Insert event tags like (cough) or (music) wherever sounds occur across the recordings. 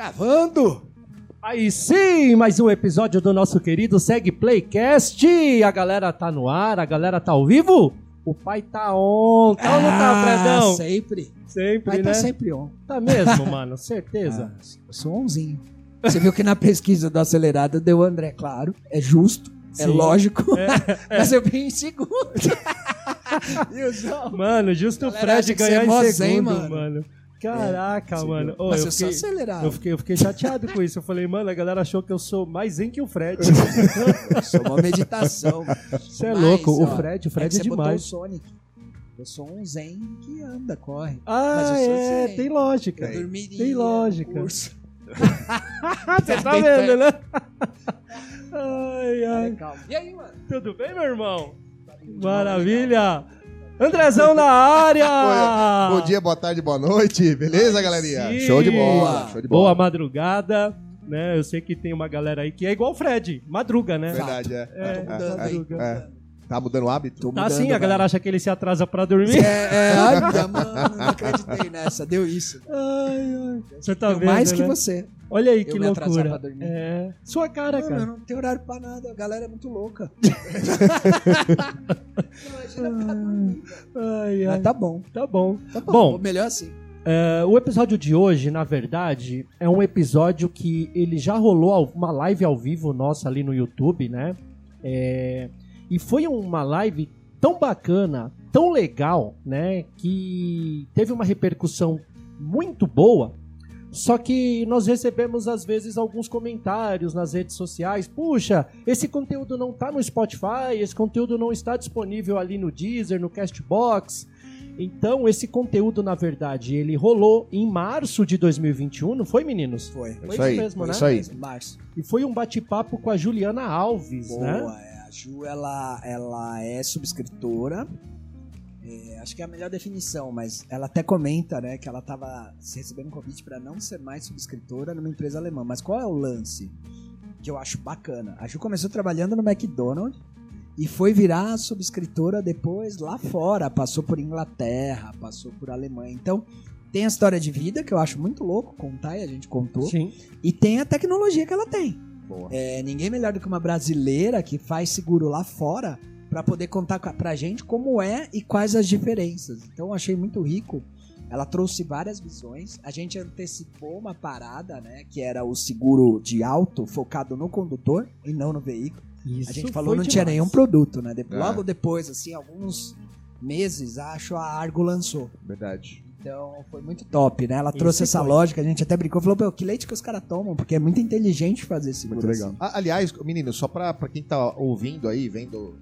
Gravando! Aí sim, mais um episódio do nosso querido Segue Playcast. A galera tá no ar, a galera tá ao vivo. O pai tá on, tá ou não tá, Fredão? Sempre. Sempre, Vai né? tá sempre on. Tá mesmo, (laughs) mano, certeza. Ah, eu sou onzinho. Você viu que na pesquisa do acelerado deu André, claro. É justo, é Sim. lógico. (laughs) Mas eu vim em segundo. (laughs) e o João? Mano, justo o Galera acha Fred que você ganhar é mó em zen, segundo, mano. mano. Caraca, Você mano. Mas eu, eu sou fiquei, acelerado. eu, fiquei, eu fiquei chateado com isso. Eu falei, mano, a galera achou que eu sou mais zen que o Fred. Eu (laughs) sou uma meditação. Você é Mas, louco, o Fred, o é Fred que é, você botou o demais. Sonic. Eu sou um zen que anda, corre. Ah, é, zen. tem lógica. Eu dormiria Tem lógica. Você (laughs) tá vendo, né? (laughs) Ai, ai. Calma. E aí, mano? Tudo bem, meu irmão? Maravilha! Andrezão na área! (laughs) Bom dia, boa tarde, boa noite. Beleza, galerinha? Sim. Show de bola. Show de Boa bola. madrugada, né? Eu sei que tem uma galera aí que é igual o Fred, madruga, né? Verdade, é. É, mudando, é, hein? é. Tá mudando o hábito? Tô Tá mudando, sim, a galera acha que ele se atrasa pra dormir. É, é, (laughs) olha, mano, não acreditei nessa. Deu isso. Ai, ai. Você tá Deu vendo, mais que né? você. Olha aí Eu que loucura. pra dormir. É. Sua cara, Mano, eu cara. não tenho horário pra nada. A galera é muito louca. Imagina pra. Ai, ai. Mas tá bom. Tá bom. Tá bom. Bom. Melhor assim. É, o episódio de hoje, na verdade, é um episódio que ele já rolou uma live ao vivo nossa ali no YouTube, né? É, e foi uma live tão bacana, tão legal, né? Que teve uma repercussão muito boa. Só que nós recebemos às vezes alguns comentários nas redes sociais. Puxa, esse conteúdo não tá no Spotify, esse conteúdo não está disponível ali no Deezer, no Castbox. Então, esse conteúdo, na verdade, ele rolou em março de 2021, não foi, meninos? Foi. Foi Isso aí, mesmo, né? isso aí. Março. E foi um bate-papo com a Juliana Alves, né? Boa. É, a Ju, ela, ela é subscritora. É, acho que é a melhor definição, mas ela até comenta, né, que ela tava recebendo um convite para não ser mais subscritora numa empresa alemã. Mas qual é o lance que eu acho bacana? A Ju começou trabalhando no McDonald's e foi virar subscritora depois lá fora. Passou por Inglaterra, passou por Alemanha. Então, tem a história de vida que eu acho muito louco contar e a gente contou. Sim. E tem a tecnologia que ela tem. É, ninguém melhor do que uma brasileira que faz seguro lá fora pra poder contar com- pra gente como é e quais as diferenças. Então eu achei muito rico. Ela trouxe várias visões. A gente antecipou uma parada, né? Que era o seguro de auto focado no condutor e não no veículo. Isso a gente falou não tinha demais. nenhum produto, né? De- É. Logo depois, assim, alguns meses, acho, a Argo lançou. Verdade. Então foi muito top, né? Ela Isso trouxe essa foi. lógica, a gente até brincou, falou, pô, que leite que os caras tomam, porque é muito inteligente fazer seguro Muito legal. assim. Ah, aliás, menino, só pra, pra quem tá ouvindo aí, vendo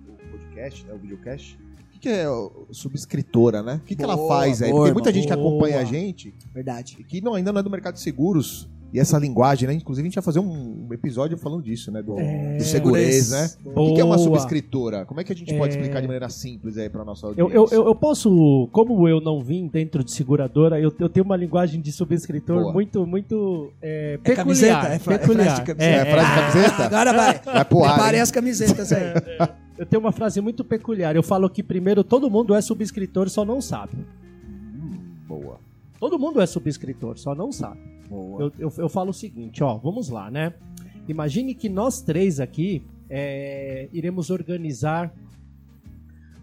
podcast, né, o videocast, o que, que é subscritora, né? O que, que ela faz aí? boa, Porque muita irmão. gente que Boa. acompanha a gente Verdade. e que não, ainda não é do mercado de seguros. E essa linguagem, né? Inclusive, a gente vai fazer um, episódio falando disso, né? Do, É. do segurez, né? Boa. O que, que é uma subscritora? Como é que a gente pode É. explicar de maneira simples aí pra nossa audiência? eu, eu, eu posso, como eu não vim dentro de seguradora, eu, eu tenho uma linguagem de subscritor Boa. muito, muito é, É peculiar. camiseta? É fra- é peculiar. frase de camiseta? É, frase de camiseta? Agora vai. Vai pro ar, as camisetas aí. Eu tenho uma frase muito peculiar. Eu falo que primeiro todo mundo é subscritor, só não sabe. Boa. Todo mundo é subscritor, só não sabe. Boa. Eu, eu, eu falo o seguinte, ó, vamos lá, né? Imagine que nós três aqui é, iremos organizar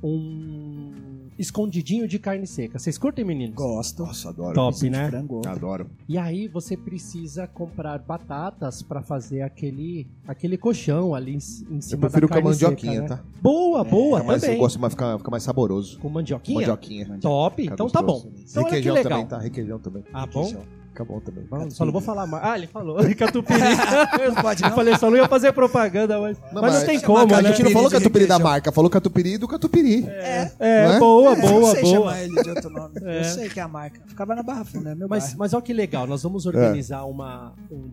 um escondidinho de carne seca. Vocês curtem, meninos? Gosto. Nossa, adoro. Top, né? Frango. Adoro. E aí você precisa comprar batatas pra fazer aquele aquele colchão ali em, em Eu cima prefiro da com a mandioquinha, seca, né? tá? Boa, boa, Fica mais, eu também. gosto, mas fica, fica mais saboroso. Com mandioquinha? Mandioquinha. Top, Fica então tá bom. Então Requeijão também, tá? Requeijão também. Ah, bom? Fica bom também. Só não vou falar mais. Ah, ele falou. Catupiry. (laughs) Não pode Eu não? falei, só não ia fazer propaganda, mas Não, mas, não tem como, a A né? gente não falou catupiry da marca, falou catupiry do catupiry. É. É, é? boa, É, boa, eu sei boa. chamar ele de outro nome. É. Eu sei que é a marca. Ficava na Barra Funda, é meu Mas, mas olha que legal, nós É. vamos organizar uma, um-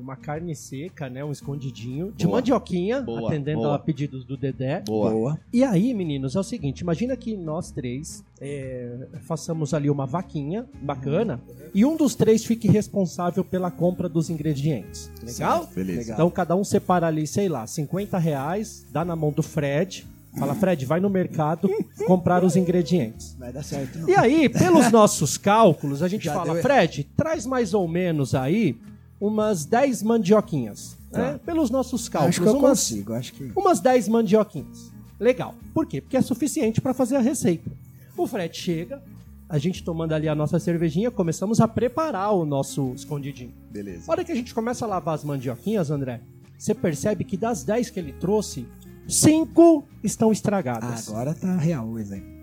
uma carne seca, né? Um escondidinho de Boa. mandioquinha, Boa, atendendo boa. a pedidos do Dedé. Boa. E aí, meninos, é o seguinte: imagina que nós três é, façamos ali uma vaquinha bacana e um dos três fique responsável pela compra dos ingredientes. Legal? Legal. Então cada um separa ali, sei lá, 50 reais, dá na mão do Fred. Fala, Fred, vai no mercado comprar os ingredientes. Vai dar certo, não. E aí, pelos nossos cálculos, a gente Já fala, Fred, traz mais ou menos aí umas 10 mandioquinhas. Né? Pelos nossos cálculos. Acho que eu umas, consigo, acho que. umas 10 mandioquinhas. Legal. Por quê? Porque é suficiente para fazer a receita. O frete chega, a gente tomando ali a nossa cervejinha, começamos a preparar o nosso escondidinho. Beleza. A hora que a gente começa a lavar as mandioquinhas, André, você percebe que das 10 que ele trouxe, 5 estão estragadas. agora tá real o exemplo.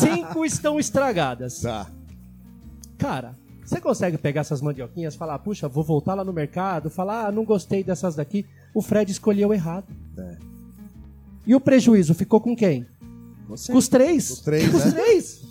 5 estão estragadas. Tá. Cara, você consegue pegar essas mandioquinhas e falar, puxa, vou voltar lá no mercado, falar, ah, não gostei dessas daqui. O Fred escolheu errado. É. E o prejuízo ficou com quem? Você. Com os três. Os três, Com os né? três.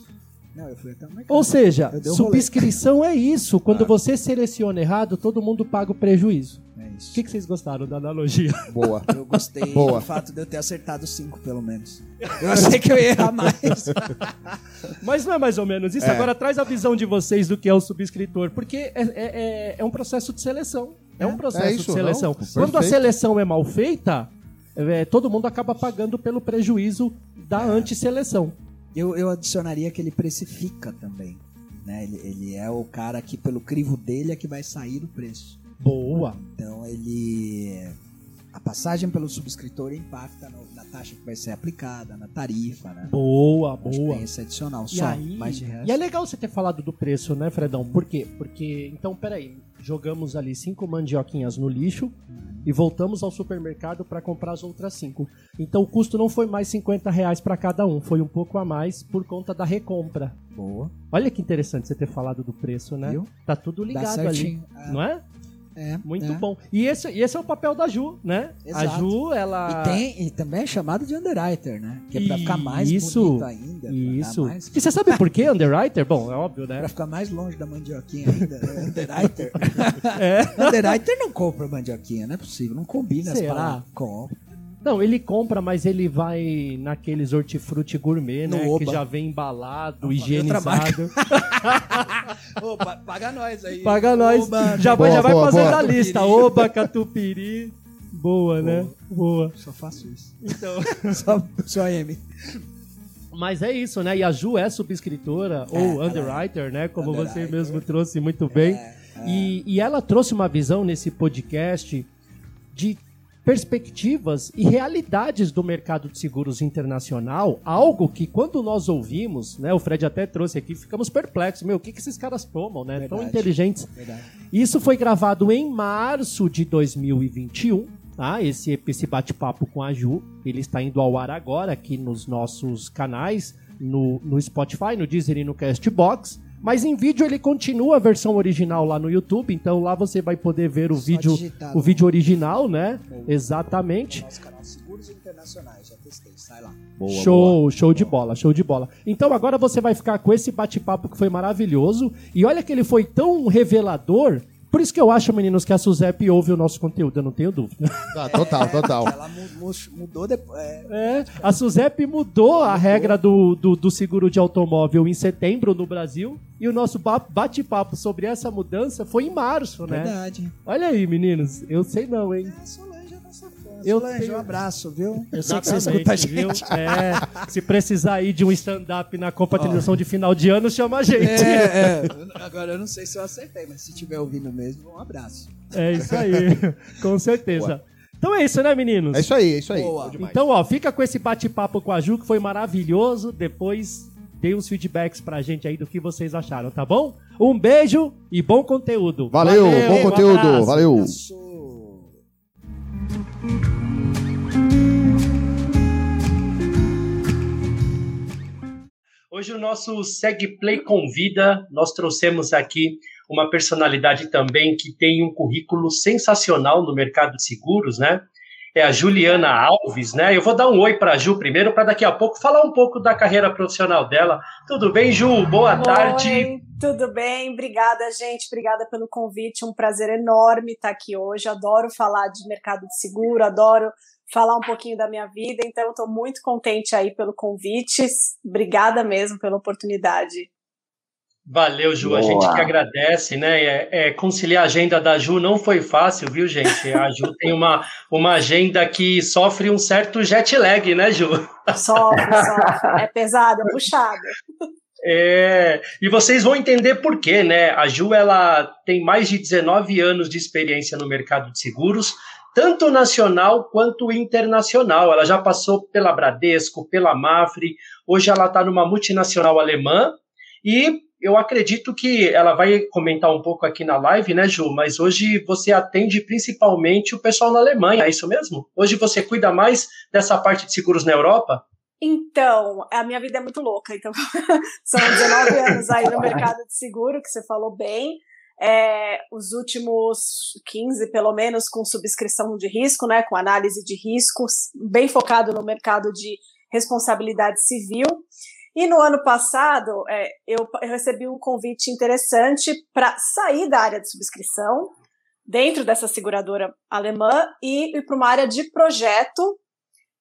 Não, eu fui até o mercado. Ou seja, um rolê. subscrição é isso. Quando Ah. você seleciona errado, todo mundo paga o prejuízo. É O isso. que, que vocês gostaram da analogia? Boa. Eu gostei Boa. do fato de eu ter acertado cinco, pelo menos. Eu achei que eu ia errar mais. (laughs) Mas não é mais ou menos isso. É. Agora traz a visão de vocês do que é o subscritor. Porque é, é- é- é um processo de seleção. É um processo É isso, de seleção. Quando a seleção é mal feita, é, todo mundo acaba pagando pelo prejuízo da É. antisseleção. Eu, eu adicionaria que ele precifica também. Né? Ele, ele é o cara que, pelo crivo dele, é que vai sair o preço. Boa. Então ele. A passagem pelo subscritor impacta no- na taxa que vai ser aplicada, na tarifa, né? Boa, boa. Tem esse adicional. E Só, aí, mais de resto. e é legal você ter falado do preço, né, Fredão? Por quê? Porque, então, peraí, jogamos ali cinco mandioquinhas no lixo e voltamos ao supermercado para comprar as outras cinco. Então o custo não foi mais 50 reais para cada um, foi um pouco a mais por conta da recompra. Boa. Olha que interessante você ter falado do preço, né? Viu? Tá tudo ligado ali. É, não é? É, Muito é. bom. E esse, e esse é o papel da Ju, né? A Exato. Ju, ela... E, tem, e também é chamado de underwriter, né? Que é pra ficar mais Isso, bonito ainda. Isso. mais- E você sabe (laughs) por que Underwriter? Bom, é óbvio, né? Pra ficar mais longe da mandioquinha ainda. né? Underwriter. (laughs) É. Underwriter não compra mandioquinha, não é possível. Não combina as Será? palavras. Compra. Não, ele compra, mas ele vai naqueles hortifruti gourmet, No né? Oba. Que já vem embalado, Outra higienizado. Ô, (laughs) pa- paga nós aí. Paga nós. Oba. Já, vai, Boa, já vai boa, fazendo boa. a lista. Oba, catupiry. Boa, né? Boa. Só faço isso. Então, (laughs) Só, só M. mas é isso, né? E a Ju é subscritora, ou ela underwriter, né? Como você Underwriter. mesmo trouxe muito bem. É, E, e ela trouxe uma visão nesse podcast de perspectivas e realidades do mercado de seguros internacional, algo que quando nós ouvimos, né, o Fred até trouxe aqui, ficamos perplexos, meu, o que, que esses caras tomam, né, tão Verdade. inteligentes. Verdade. Isso foi gravado em março de 2021, tá? Esse, esse bate-papo com a Ju, ele está indo ao ar agora aqui nos nossos canais, no, no Spotify, no Deezer e no Castbox. Mas em vídeo ele continua a versão original lá no YouTube, então lá você vai poder ver o Só vídeo, digitar o vídeo original, né? Boa. Exatamente. Nosso canal Seguros Internacionais, já testei, sai lá. Boa, show, boa. show de bola, show de bola. Então agora você vai ficar com esse bate-papo que foi maravilhoso. E olha que ele foi tão revelador. Por isso que eu acho, meninos, que a Suzep ouve o nosso conteúdo, eu não tenho dúvida. Tá, total, total. (laughs) Ela mu- mu- mudou depois. É, É, a Suzep mudou a regra do, do, do seguro de automóvel em setembro no Brasil. E o nosso ba- bate-papo sobre essa mudança foi em março, né? verdade. Olha aí, meninos. Eu sei não, hein? É, é fã. Eu Solange, um abraço, viu? Eu sei que você escuta a viu? gente. É, se precisar aí de um stand-up na compatibilização de final de ano, chama a gente. É, é. (laughs) Agora eu não sei se eu acertei, mas se estiver ouvindo mesmo, um abraço. É isso aí, (laughs) com certeza. Então é isso, né, meninos? É isso aí, é isso aí. Boa. Bom. Então, ó, fica com esse bate-papo com a Ju, que foi maravilhoso. Depois dê uns feedbacks pra gente aí do que vocês acharam, tá bom? Um beijo e bom conteúdo. Valeu, bom um conteúdo, abraço. valeu. Hoje o nosso Seg Play convida, nós trouxemos aqui uma personalidade também que tem um currículo sensacional no mercado de seguros, né? É a Juliana Alves, né? Eu vou dar um oi para a Ju primeiro, para daqui a pouco falar um pouco da carreira profissional dela. Tudo bem, Ju? Boa tarde. Oi, tudo bem? Obrigada, gente. Obrigada pelo convite. Um prazer enorme estar aqui hoje. Adoro falar de mercado de seguro, adoro falar um pouquinho da minha vida. Então, estou muito contente aí pelo convite. Obrigada mesmo pela oportunidade. Valeu, Ju. A gente que agradece, né? É, é, conciliar a agenda da Ju não foi fácil, viu, gente? A Ju tem uma, uma agenda que sofre um certo jet lag, né, Ju? Sofre, sofre. É pesado, é puxado. É, e vocês vão entender por quê, né? A Ju ela tem mais de 19 anos de experiência no mercado de seguros, tanto nacional quanto internacional. Ela já passou pela Bradesco, pela Mafre, hoje ela está numa multinacional alemã e eu acredito que ela vai comentar um pouco aqui na live, né, Ju? Mas hoje você atende principalmente o pessoal na Alemanha, é isso mesmo? Hoje você cuida mais dessa parte de seguros na Europa? Então, a minha vida é muito louca. Então, (laughs) são 19 anos aí no mercado de seguro, que você falou bem. É, os últimos 15, pelo menos, com subscrição de risco, né, com análise de riscos, bem focado no mercado de responsabilidade civil. E no ano passado, é, eu, eu recebi um convite interessante para sair da área de subscrição, dentro dessa seguradora alemã, e ir para uma área de projeto,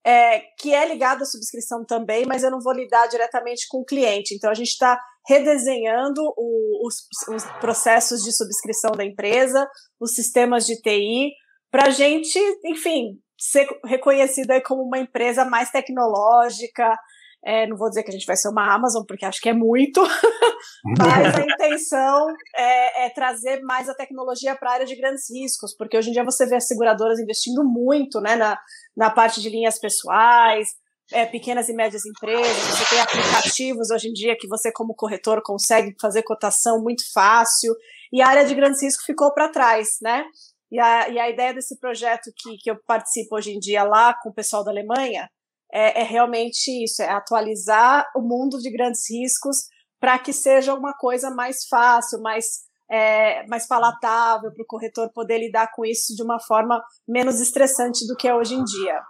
é, que é ligada à subscrição também, mas eu não vou lidar diretamente com o cliente. Então, a gente está redesenhando o, os, os processos de subscrição da empresa, os sistemas de TI, para a gente, enfim, ser reconhecida como uma empresa mais tecnológica, é, não vou dizer que a gente vai ser uma Amazon, porque acho que é muito, (laughs) mas a intenção é, é trazer mais a tecnologia para a área de grandes riscos, porque hoje em dia você vê as seguradoras investindo muito né, na, na parte de linhas pessoais, é, pequenas e médias empresas, você tem aplicativos hoje em dia que você, como corretor, consegue fazer cotação muito fácil, e a área de grandes riscos ficou para trás, né? E a, e a ideia desse projeto que, que eu participo hoje em dia lá com o pessoal da Alemanha é, é realmente isso, é atualizar o mundo de grandes riscos para que seja uma coisa mais fácil, mais, é, mais palatável para o corretor poder lidar com isso de uma forma menos estressante do que é hoje em dia.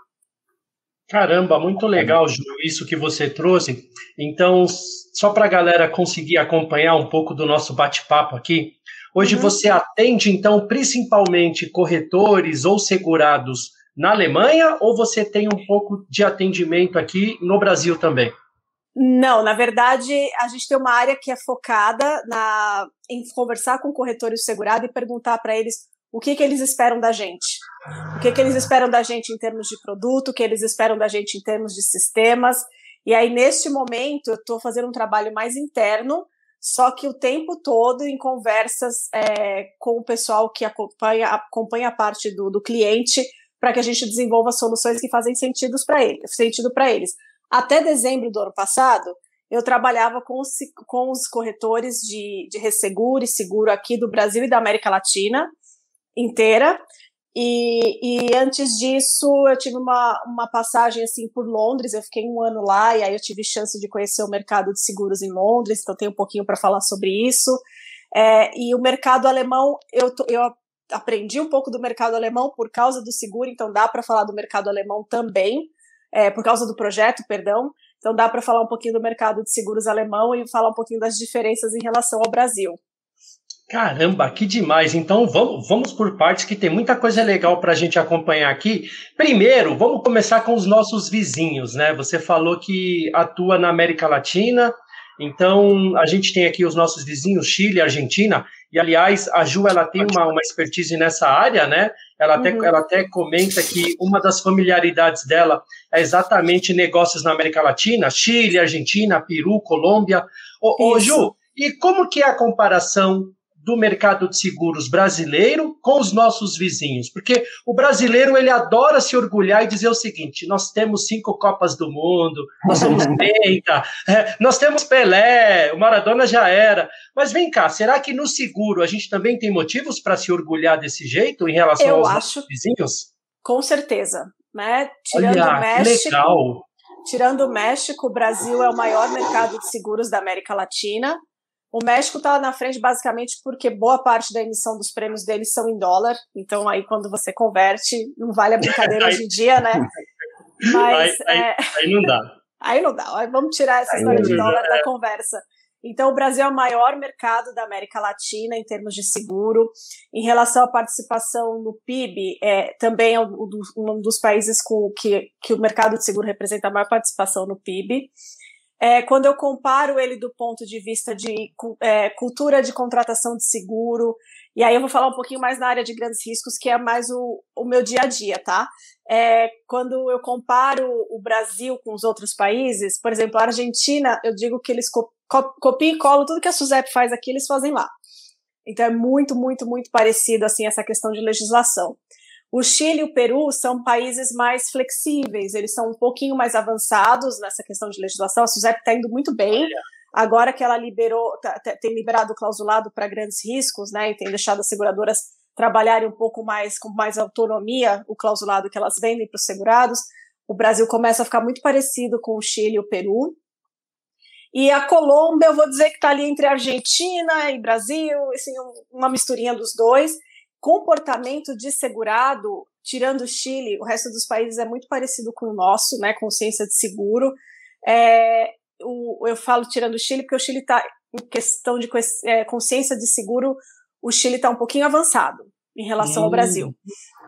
Caramba, muito legal, Ju, isso que você trouxe. Então, só para a galera conseguir acompanhar um pouco do nosso bate-papo aqui, hoje uhum. você atende, então, principalmente corretores ou segurados na Alemanha ou você tem um pouco de atendimento aqui no Brasil também? Não, na verdade, a gente tem uma área que é focada na, em conversar com o corretor e o segurado e perguntar para eles o que, que eles esperam da gente. O que, que eles esperam da gente em termos de produto, o que eles esperam da gente em termos de sistemas. E aí, neste momento, eu estou fazendo um trabalho mais interno, só que o tempo todo em conversas é, com o pessoal que acompanha, acompanha a parte do, do cliente, para que a gente desenvolva soluções que fazem sentido para ele, sentido eles. Até dezembro do ano passado, eu trabalhava com os, com os corretores de, de resseguro e seguro aqui do Brasil e da América Latina inteira. E, e antes disso, eu tive uma, uma passagem assim por Londres. Eu fiquei um ano lá e aí eu tive chance de conhecer o mercado de seguros em Londres. Então, tenho um pouquinho para falar sobre isso. É, e o mercado alemão, eu, eu aprendi um pouco do mercado alemão por causa do seguro, então dá para falar do mercado alemão também, é, por causa do projeto, perdão. Então dá para falar um pouquinho do mercado de seguros alemão e falar um pouquinho das diferenças em relação ao Brasil. Caramba, que demais! Então vamos, vamos por partes que tem muita coisa legal para a gente acompanhar aqui. Primeiro, vamos começar com os nossos vizinhos, né? Você falou que atua na América Latina, então a gente tem aqui os nossos vizinhos, Chile, Argentina. E, aliás, a Ju ela tem uma, uma expertise nessa área, né? Ela até, uhum. ela até comenta que uma das familiaridades dela é exatamente negócios na América Latina, Chile, Argentina, Peru, Colômbia. Ô, ô Ju, e como que é a comparação do mercado de seguros brasileiro com os nossos vizinhos, porque o brasileiro ele adora se orgulhar e dizer o seguinte: nós temos cinco Copas do Mundo, nós somos (laughs) penta, é, nós temos Pelé, o Maradona já era. Mas vem cá, será que no seguro a gente também tem motivos para se orgulhar desse jeito em relação Eu aos acho, nossos vizinhos? Com certeza, né? Tirando Olha, o México. Legal. Tirando o México, o Brasil é o maior mercado de seguros da América Latina. O México está na frente basicamente porque boa parte da emissão dos prêmios deles são em dólar. Então aí quando você converte, não vale a brincadeira (laughs) hoje em dia, né? (laughs) Mas aí, é... aí, não dá. (laughs) Aí não dá. Aí vamos tirar essa história de dólar da conversa. Então, o Brasil é o maior mercado da América Latina em termos de seguro. Em relação à participação no PIB, é, também é um dos países com que, que o mercado de seguro representa a maior participação no PIB. É, quando eu comparo ele do ponto de vista de é, cultura de contratação de seguro, e aí eu vou falar um pouquinho mais na área de grandes riscos, que é mais o, o meu dia a dia, tá? É, quando eu comparo o Brasil com os outros países, por exemplo, a Argentina, eu digo que eles co copia e cola tudo que a SUSEP faz aqui, eles fazem lá. Então é muito, muito, muito parecido assim essa questão de legislação. O Chile e o Peru são países mais flexíveis, eles são um pouquinho mais avançados nessa questão de legislação. A SUSEP está indo muito bem. Agora que ela liberou, tá, tá, tem liberado o clausulado para grandes riscos, né, e tem deixado as seguradoras trabalharem um pouco mais com mais autonomia o clausulado que elas vendem para os segurados, o Brasil começa a ficar muito parecido com o Chile e o Peru. E a Colômbia, eu vou dizer que está ali entre Argentina e Brasil, assim, uma misturinha dos dois. Comportamento de segurado, tirando o Chile, o resto dos países é muito parecido com o nosso, né? Consciência de seguro. É, o, eu falo tirando o Chile, porque o Chile está, em questão de é, consciência de seguro, o Chile está um pouquinho avançado em relação hum, ao Brasil.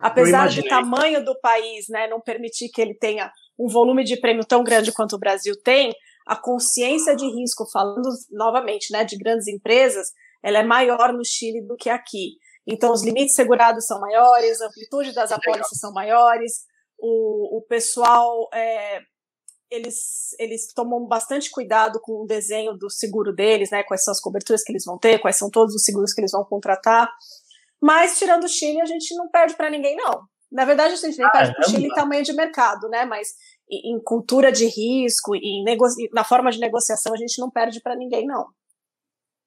Apesar do tamanho do país né, não permitir que ele tenha um volume de prêmio tão grande quanto o Brasil tem, a consciência de risco, falando novamente né, de grandes empresas, ela é maior no Chile do que aqui. Então, os limites segurados são maiores, a amplitude das apólices são maiores, o, o pessoal é, eles, eles tomam bastante cuidado com o desenho do seguro deles, né? Quais são as coberturas que eles vão ter, quais são todos os seguros que eles vão contratar. Mas, tirando o Chile, a gente não perde para ninguém, não. Na verdade, a gente nem perde para o Chile em tamanho de mercado, né? Mas em, em cultura de risco, em na forma de negociação, a gente não perde para ninguém, não.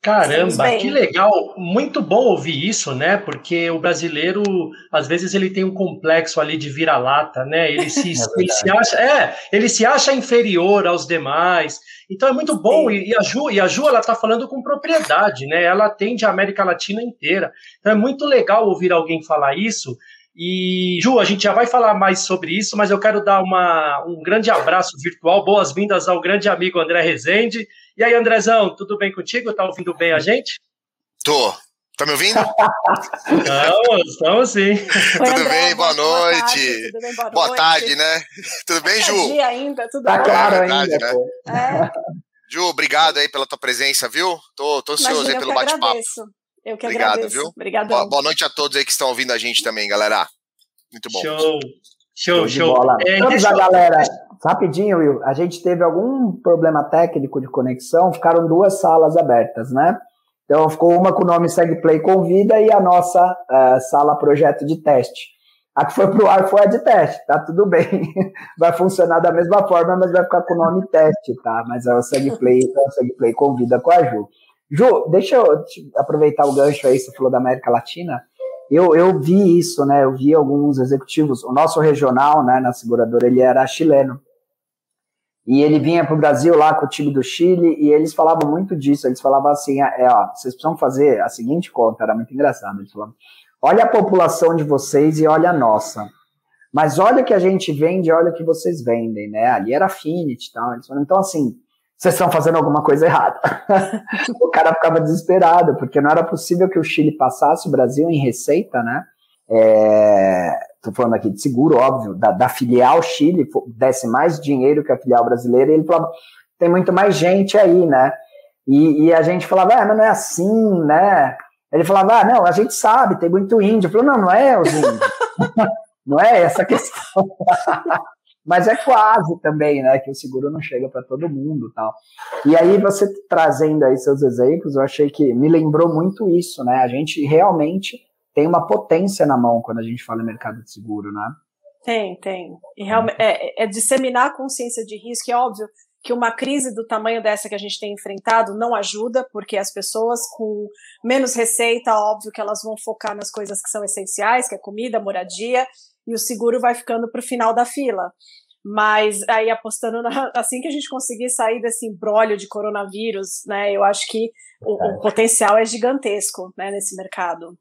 Caramba, que legal, muito bom ouvir isso, né? Porque o brasileiro, às vezes, ele tem um complexo ali de vira-lata, né? Ele (laughs) se, é ele se acha, é, ele se acha inferior aos demais. Então é muito bom. E, e, a Ju, e a Ju, ela tá falando com propriedade, né? Ela atende a América Latina inteira. Então é muito legal ouvir alguém falar isso. E, Ju, a gente já vai falar mais sobre isso, mas eu quero dar uma, um grande abraço virtual, boas-vindas ao grande amigo André Rezende e aí, Andrezão, tudo bem contigo? Tá ouvindo bem a gente? Tô. Tá me ouvindo? Estamos, estamos sim. tudo André, bem? Boa, boa noite. Boa, bem, boa, boa tarde, né? (laughs) Tudo bem, Ju? dia ainda, tudo tá bem. claro é verdade, ainda, né? É. Ju, obrigado aí pela tua presença, viu? Tô, tô ansioso Imagina, aí pelo bate-papo. Eu que Obrigado, agradeço. viu? Obrigadão. Boa, boa, noite a todos aí que estão ouvindo a gente também, galera. Muito bom. Show. Show, show. É, Vamos a galera. Rapidinho, Will. A gente teve algum problema técnico de conexão, ficaram duas salas abertas, né? Então ficou uma com o nome SegPlay Convida e a nossa uh, sala projeto de teste. A que foi pro ar foi a de teste, tá tudo bem. (laughs) Vai funcionar da mesma forma, mas vai ficar com o nome teste, tá? Mas é o SegPlay, então, o SegPlay Convida com a Ju. Ju, deixa eu aproveitar o gancho aí, você falou da América Latina. Eu, eu vi isso, né? Eu vi alguns executivos. O nosso regional, né, na seguradora, ele era chileno. E ele vinha para o Brasil lá com o time do Chile e eles falavam muito disso. Eles falavam assim: é, ó, vocês precisam fazer a seguinte conta, era muito engraçado. Eles falavam: olha a população de vocês e olha a nossa. Mas olha o que a gente vende, olha o que vocês vendem, né? Ali era Affinity e tal. Falavam, então, assim, vocês estão fazendo alguma coisa errada. (laughs) o cara ficava desesperado, porque não era possível que o Chile passasse o Brasil em receita, né? É, tô falando aqui de seguro, óbvio, da, da, filial Chile, desse mais dinheiro que a filial brasileira, e ele falava, tem muito mais gente aí, né? E, e a gente falava, ah, mas não é assim, né? Ele falava, ah, não, a gente sabe, tem muito índio. Eu falei, não, não é os índios. (laughs) não é essa questão. (laughs) mas é quase também, né? Que o seguro não chega para todo mundo tal. E aí, você trazendo aí seus exemplos, eu achei que me lembrou muito isso, né? A gente realmente tem uma potência na mão quando a gente fala em mercado de seguro, né? Tem, tem. E realmente, é, é disseminar a consciência de risco, é óbvio que uma crise do tamanho dessa que a gente tem enfrentado não ajuda, porque as pessoas com menos receita, óbvio que elas vão focar nas coisas que são essenciais, que é comida, moradia, e o seguro vai ficando para o final da fila. Mas aí apostando na, assim que a gente conseguir sair desse embrólio de coronavírus, né, eu acho que o, o potencial é gigantesco, né, nesse mercado.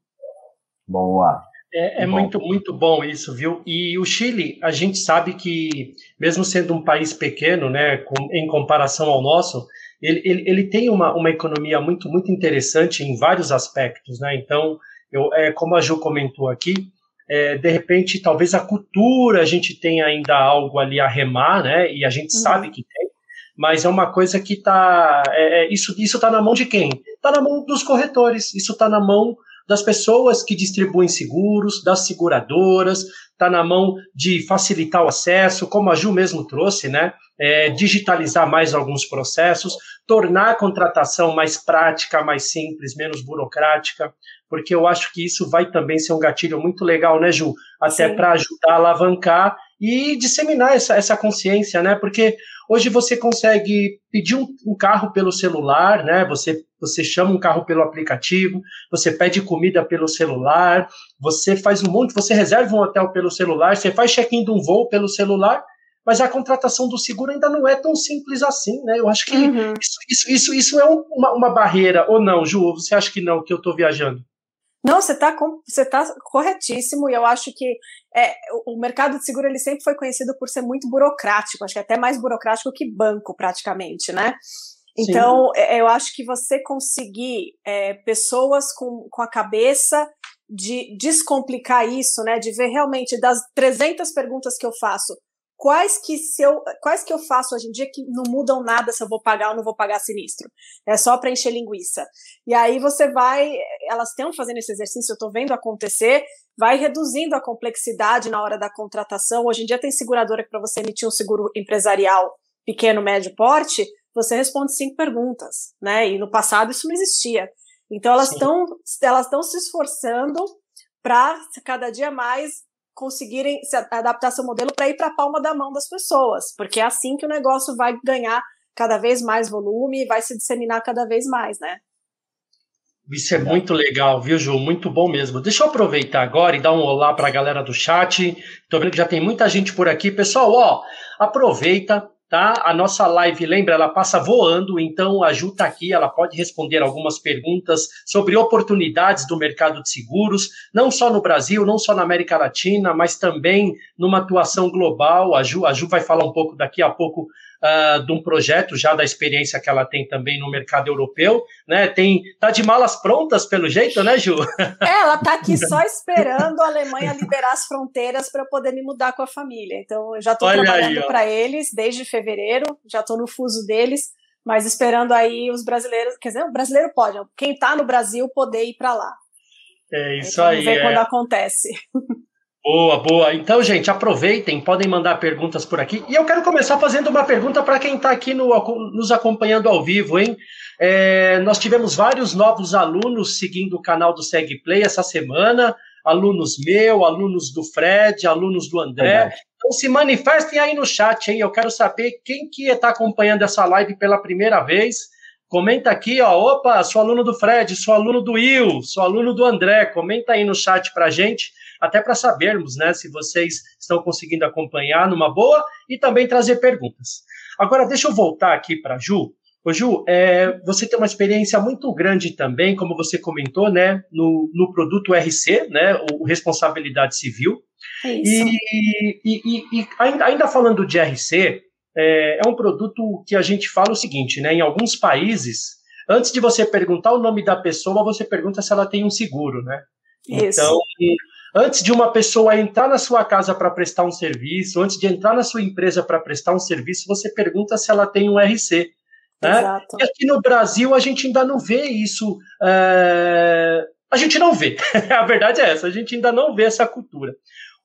Boa. É, é muito, muito bom isso, viu? E o Chile, a gente sabe que, mesmo sendo um país pequeno, né, com, em comparação ao nosso, ele, ele, ele tem uma, uma economia muito, muito interessante em vários aspectos, né? Então, eu, é, como a Ju comentou aqui, é, de repente, talvez a cultura a gente tenha ainda algo ali a remar, né? E a gente uhum. sabe que tem, mas é uma coisa que está. É, é, isso está na mão de quem? Está na mão dos corretores, isso está na mão das pessoas que distribuem seguros, das seguradoras, está na mão de facilitar o acesso, como a Ju mesmo trouxe, né? É, digitalizar mais alguns processos, tornar a contratação mais prática, mais simples, menos burocrática, porque eu acho que isso vai também ser um gatilho muito legal, né, Ju? Até para ajudar a alavancar e disseminar essa, essa consciência, né? Porque Hoje você consegue pedir um, um, carro pelo celular, né? Você, você chama um carro pelo aplicativo, você pede comida pelo celular, você faz um monte, você reserva um hotel pelo celular, você faz check-in de um voo pelo celular, mas a contratação do seguro ainda não é tão simples assim, né? Eu acho que uhum. isso, isso, isso, isso é uma, uma barreira, ou não, Ju? Você acha que não, que eu estou viajando? Não, você está você tá corretíssimo e eu acho que é, o mercado de seguro ele sempre foi conhecido por ser muito burocrático, acho que até mais burocrático que banco praticamente, né? Então, Sim. É, eu acho que você conseguir é, pessoas com, com a cabeça de descomplicar isso, né, de ver realmente das 300 perguntas que eu faço, quais que se eu, quais que eu faço hoje em dia que não mudam nada se eu vou pagar ou não vou pagar sinistro. É só para encher linguiça. E aí você vai, elas estão fazendo esse exercício, eu estou vendo acontecer, vai reduzindo a complexidade na hora da contratação. Hoje em dia tem seguradora que para você emitir um seguro empresarial pequeno, médio porte, você responde cinco perguntas, né? E no passado isso não existia. Então elas estão elas estão se esforçando para cada dia mais conseguirem se adaptar seu modelo para ir para a palma da mão das pessoas, porque é assim que o negócio vai ganhar cada vez mais volume e vai se disseminar cada vez mais, né? Isso é muito legal, viu, Ju? Muito bom mesmo. Deixa eu aproveitar agora e dar um olá para a galera do chat. Tô vendo que já tem muita gente por aqui. Pessoal, ó, aproveita, tá? A nossa live, lembra, ela passa voando, então a Ju tá aqui, ela pode responder algumas perguntas sobre oportunidades do mercado de seguros, não só no Brasil, não só na América Latina, mas também numa atuação global. A Ju, a Ju vai falar um pouco daqui a pouco uh, de um projeto já da experiência que ela tem também no mercado europeu, né? Tem tá de malas prontas pelo jeito, né, Ju? (laughs) É, ela tá aqui só (laughs) esperando a Alemanha liberar as fronteiras para poder me mudar com a família. Então, eu já estou trabalhando para eles desde fevereiro, já estou no fuso deles, mas esperando aí os brasileiros, quer dizer, o brasileiro pode, quem está no Brasil poder ir para lá. É isso aí. Vamos ver é. quando acontece. (laughs) Boa, boa. Então, gente, aproveitem, podem mandar perguntas por aqui. E eu quero começar fazendo uma pergunta para quem está aqui no, nos acompanhando ao vivo, hein? É, nós tivemos vários novos alunos seguindo o canal do SegPlay essa semana. Alunos meu, alunos do Fred, alunos do André. Então se manifestem aí no chat, hein? Eu quero saber quem que está acompanhando essa live pela primeira vez. Comenta aqui, ó. Opa, sou aluno do Fred, sou aluno do Will, sou aluno do André. Comenta aí no chat pra gente até para sabermos né, se vocês estão conseguindo acompanhar numa boa e também trazer perguntas. Agora, deixa eu voltar aqui para a Ju. Ô, Ju, é, você tem uma experiência muito grande também, como você comentou, né, no, no produto RC, né, o Responsabilidade Civil. É isso. E, e, e, e ainda, ainda, falando de RC, é, é, um produto que a gente fala o seguinte, né, em alguns países, antes de você perguntar o nome da pessoa, você pergunta se ela tem um seguro, né? Isso. Então, Antes de uma pessoa entrar na sua casa para prestar um serviço, antes de entrar na sua empresa para prestar um serviço, você pergunta se ela tem um RC. Né? Exato. E aqui no Brasil a gente ainda não vê isso. É... A gente não vê. (laughs) a verdade é essa, a gente ainda não vê essa cultura.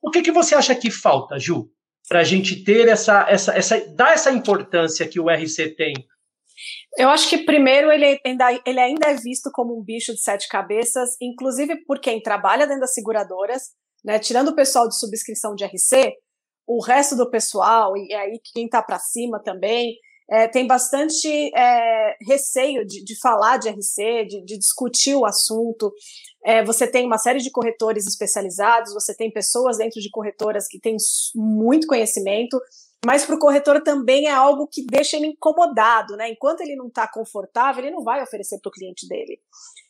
O que, que você acha que falta, Ju, para a gente ter essa, essa, essa, dar essa importância que o RC tem eu acho que primeiro ele ainda, ele ainda é visto como um bicho de sete cabeças, inclusive por quem trabalha dentro das seguradoras, né? Tirando o pessoal de subscrição de RC, o resto do pessoal, e aí quem está para cima também, é, tem bastante é, receio de, de, falar de RC, de, de discutir o assunto. É, você tem uma série de corretores especializados, você tem pessoas dentro de corretoras que têm muito conhecimento, mas para o corretor também é algo que deixa ele incomodado, né? Enquanto ele não está confortável, ele não vai oferecer para o cliente dele.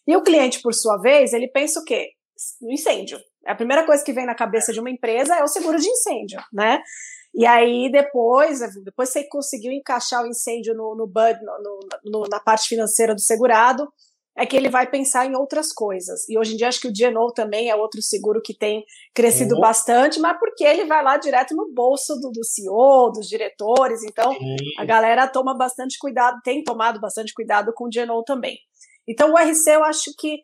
E o cliente, por sua vez, ele pensa o quê? No incêndio. A primeira coisa que vem na cabeça de uma empresa é o seguro de incêndio, né? E aí depois, depois você conseguiu encaixar o incêndio no, no, no, no na parte financeira do segurado, é que ele vai pensar em outras coisas. E hoje em dia acho que o Genoa também é outro seguro que tem crescido uhum. bastante, mas porque ele vai lá direto no bolso do, do CEO, dos diretores. Então uhum. a galera toma bastante cuidado, tem tomado bastante cuidado com o Genoa também. Então o RC eu acho que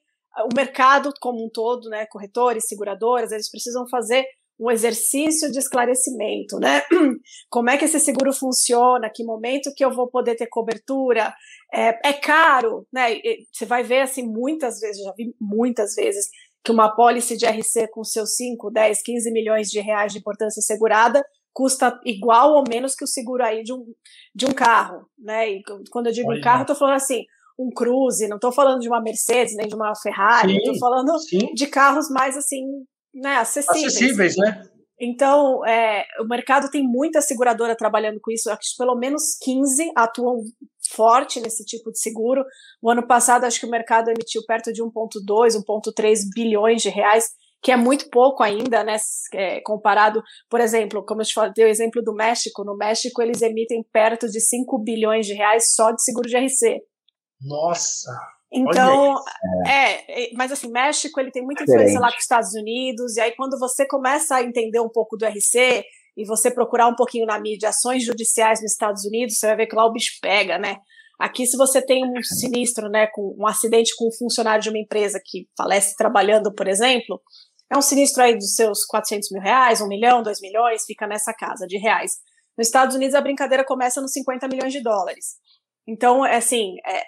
o mercado como um todo, né, corretores, seguradoras, eles precisam fazer um exercício de esclarecimento, né? (clears throat) Como é que esse seguro funciona? Que momento que eu vou poder ter cobertura? É, é caro, né? Você vai ver assim muitas vezes, já vi muitas vezes que uma apólice de RC com seus 5, 10, 15 milhões de reais de importância segurada custa igual ou menos que o seguro aí de um, de um carro, né? E quando eu digo Olha. um carro, estou falando assim, um Cruze, não estou falando de uma Mercedes, nem de uma Ferrari, estou falando sim. de carros mais assim, né, acessíveis. Acessíveis, né? Então, é, o mercado tem muita seguradora trabalhando com isso, acho que pelo menos 15 atuam forte nesse tipo de seguro. O ano passado, acho que o mercado emitiu perto de 1,2, 1,3 bilhões de reais, que é muito pouco ainda, né? É, comparado, por exemplo, como eu te falei, dei o exemplo do México. No México, eles emitem perto de 5 bilhões de reais só de seguro de RC. Nossa! Então, é. é, mas assim, México ele tem muita influência lá com os Estados Unidos, e aí quando você começa a entender um pouco do RC e você procurar um pouquinho na mídia ações judiciais nos Estados Unidos, você vai ver que lá o bicho pega, né? Aqui, se você tem um sinistro, né, com um acidente com um funcionário de uma empresa que falece trabalhando, por exemplo, é um sinistro aí dos seus 400 mil reais, um milhão, dois milhões, fica nessa casa de reais. Nos Estados Unidos, a brincadeira começa nos 50 milhões de dólares. Então, é assim, é,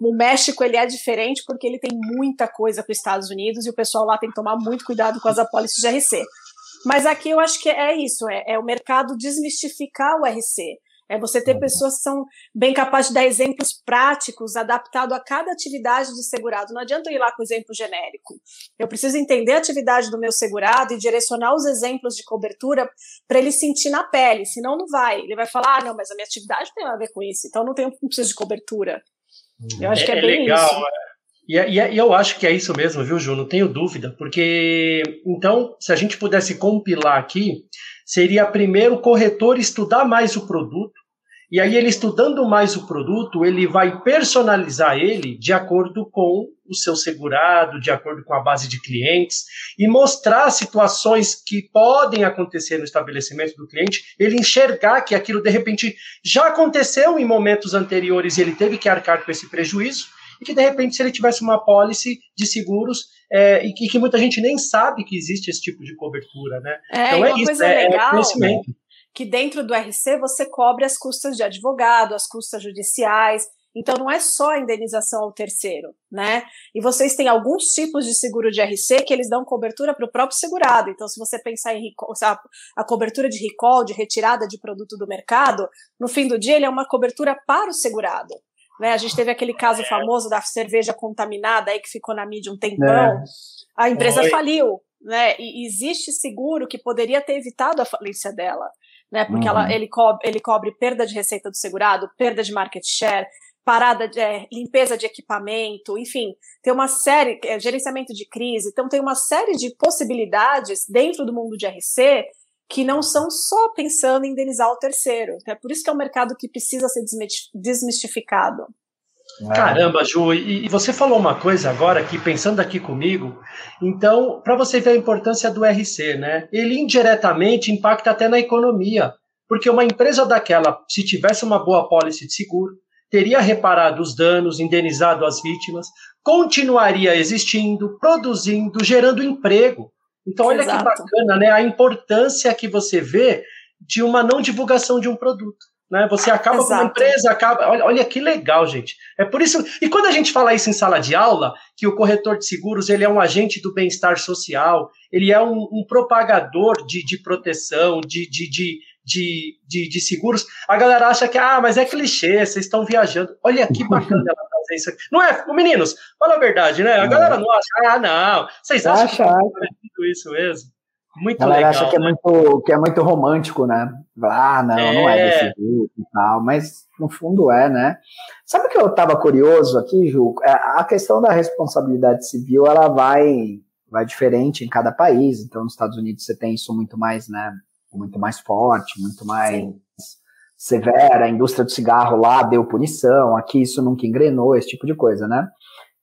o México ele é diferente porque ele tem muita coisa com os Estados Unidos e o pessoal lá tem que tomar muito cuidado com as apólices de RC. Mas aqui eu acho que é isso, é, é o mercado desmistificar o RC. É você ter pessoas que são bem capazes de dar exemplos práticos, adaptado a cada atividade do segurado. Não adianta eu ir lá com exemplo genérico. Eu preciso entender a atividade do meu segurado e direcionar os exemplos de cobertura para ele sentir na pele, senão não vai. Ele vai falar, ah, não, mas a minha atividade não tem nada a ver com isso, então não, tenho, não preciso de cobertura. Eu acho é, que é, é bem legal, isso. É. E, é, e, e, eu acho que é isso mesmo, viu, Ju? Não tenho dúvida, porque então, se a gente pudesse compilar aqui, seria primeiro o corretor estudar mais o produto, e aí ele estudando mais o produto, ele vai personalizar ele de acordo com o seu segurado, de acordo com a base de clientes, e mostrar situações que podem acontecer no estabelecimento do cliente, ele enxergar que aquilo de repente já aconteceu em momentos anteriores e ele teve que arcar com esse prejuízo, e que de repente, se ele tivesse uma pólice de seguros, é, e, que, que, muita gente nem sabe que existe esse tipo de cobertura, né? É, então é isso, é, é conhecimento que dentro do RC você cobre as custas de advogado, as custas judiciais. Então não é só a indenização ao terceiro, né? E vocês têm alguns tipos de seguro de RC que eles dão cobertura para o próprio segurado. Então, se você pensar em a, a cobertura de recall, de retirada de produto do mercado, no fim do dia ele é uma cobertura para o segurado. Né? A gente teve aquele caso famoso da cerveja contaminada aí que ficou na mídia um tempão. É. A empresa Oi. faliu, né? E existe seguro que poderia ter evitado a falência dela né? Porque uhum. ela, ele, cobre, ele cobre perda de receita do segurado, perda de market share, parada de é, limpeza de equipamento, enfim, tem uma série, é, gerenciamento de crise, então tem uma série de possibilidades dentro do mundo de RC que não são só pensando em indenizar o terceiro. É por isso que é um mercado que precisa ser desmistificado. É. Caramba, Ju, e, e, você falou uma coisa agora que pensando aqui comigo, então, para você ver a importância do RC, né? Ele indiretamente impacta até na economia, porque uma empresa daquela, se tivesse uma boa pólice de seguro, teria reparado os danos, indenizado as vítimas, continuaria existindo, produzindo, gerando emprego. Então, olha Exato. que bacana, né? A importância que você vê de uma não divulgação de um produto. Né? Você acaba Exato. com uma empresa, acaba. Olha, olha que legal, gente. É por isso. E quando a gente fala isso em sala de aula, que o corretor de seguros ele é um agente do bem-estar social, ele é um, um propagador de, de proteção, de, de, de, de, de, de, seguros, a galera acha que, ah, mas é clichê, vocês estão viajando. Olha que (laughs) bacana ela fazer isso aqui. Não é, meninos, fala a verdade, né? A galera não acha, ah, não, vocês acham acha, que é isso mesmo? Muito a legal. acha que, é né? muito, que é muito romântico, né? Ah, não, é. não é desse jeito e tal, mas no fundo é, né? Sabe o que eu estava curioso aqui, Ju? É, a questão da responsabilidade civil, ela vai, vai diferente em cada país. Então, nos Estados Unidos você tem isso muito mais, né? Muito mais forte, muito mais Sim. severa. A indústria do cigarro lá deu punição, aqui isso nunca engrenou, esse tipo de coisa, né?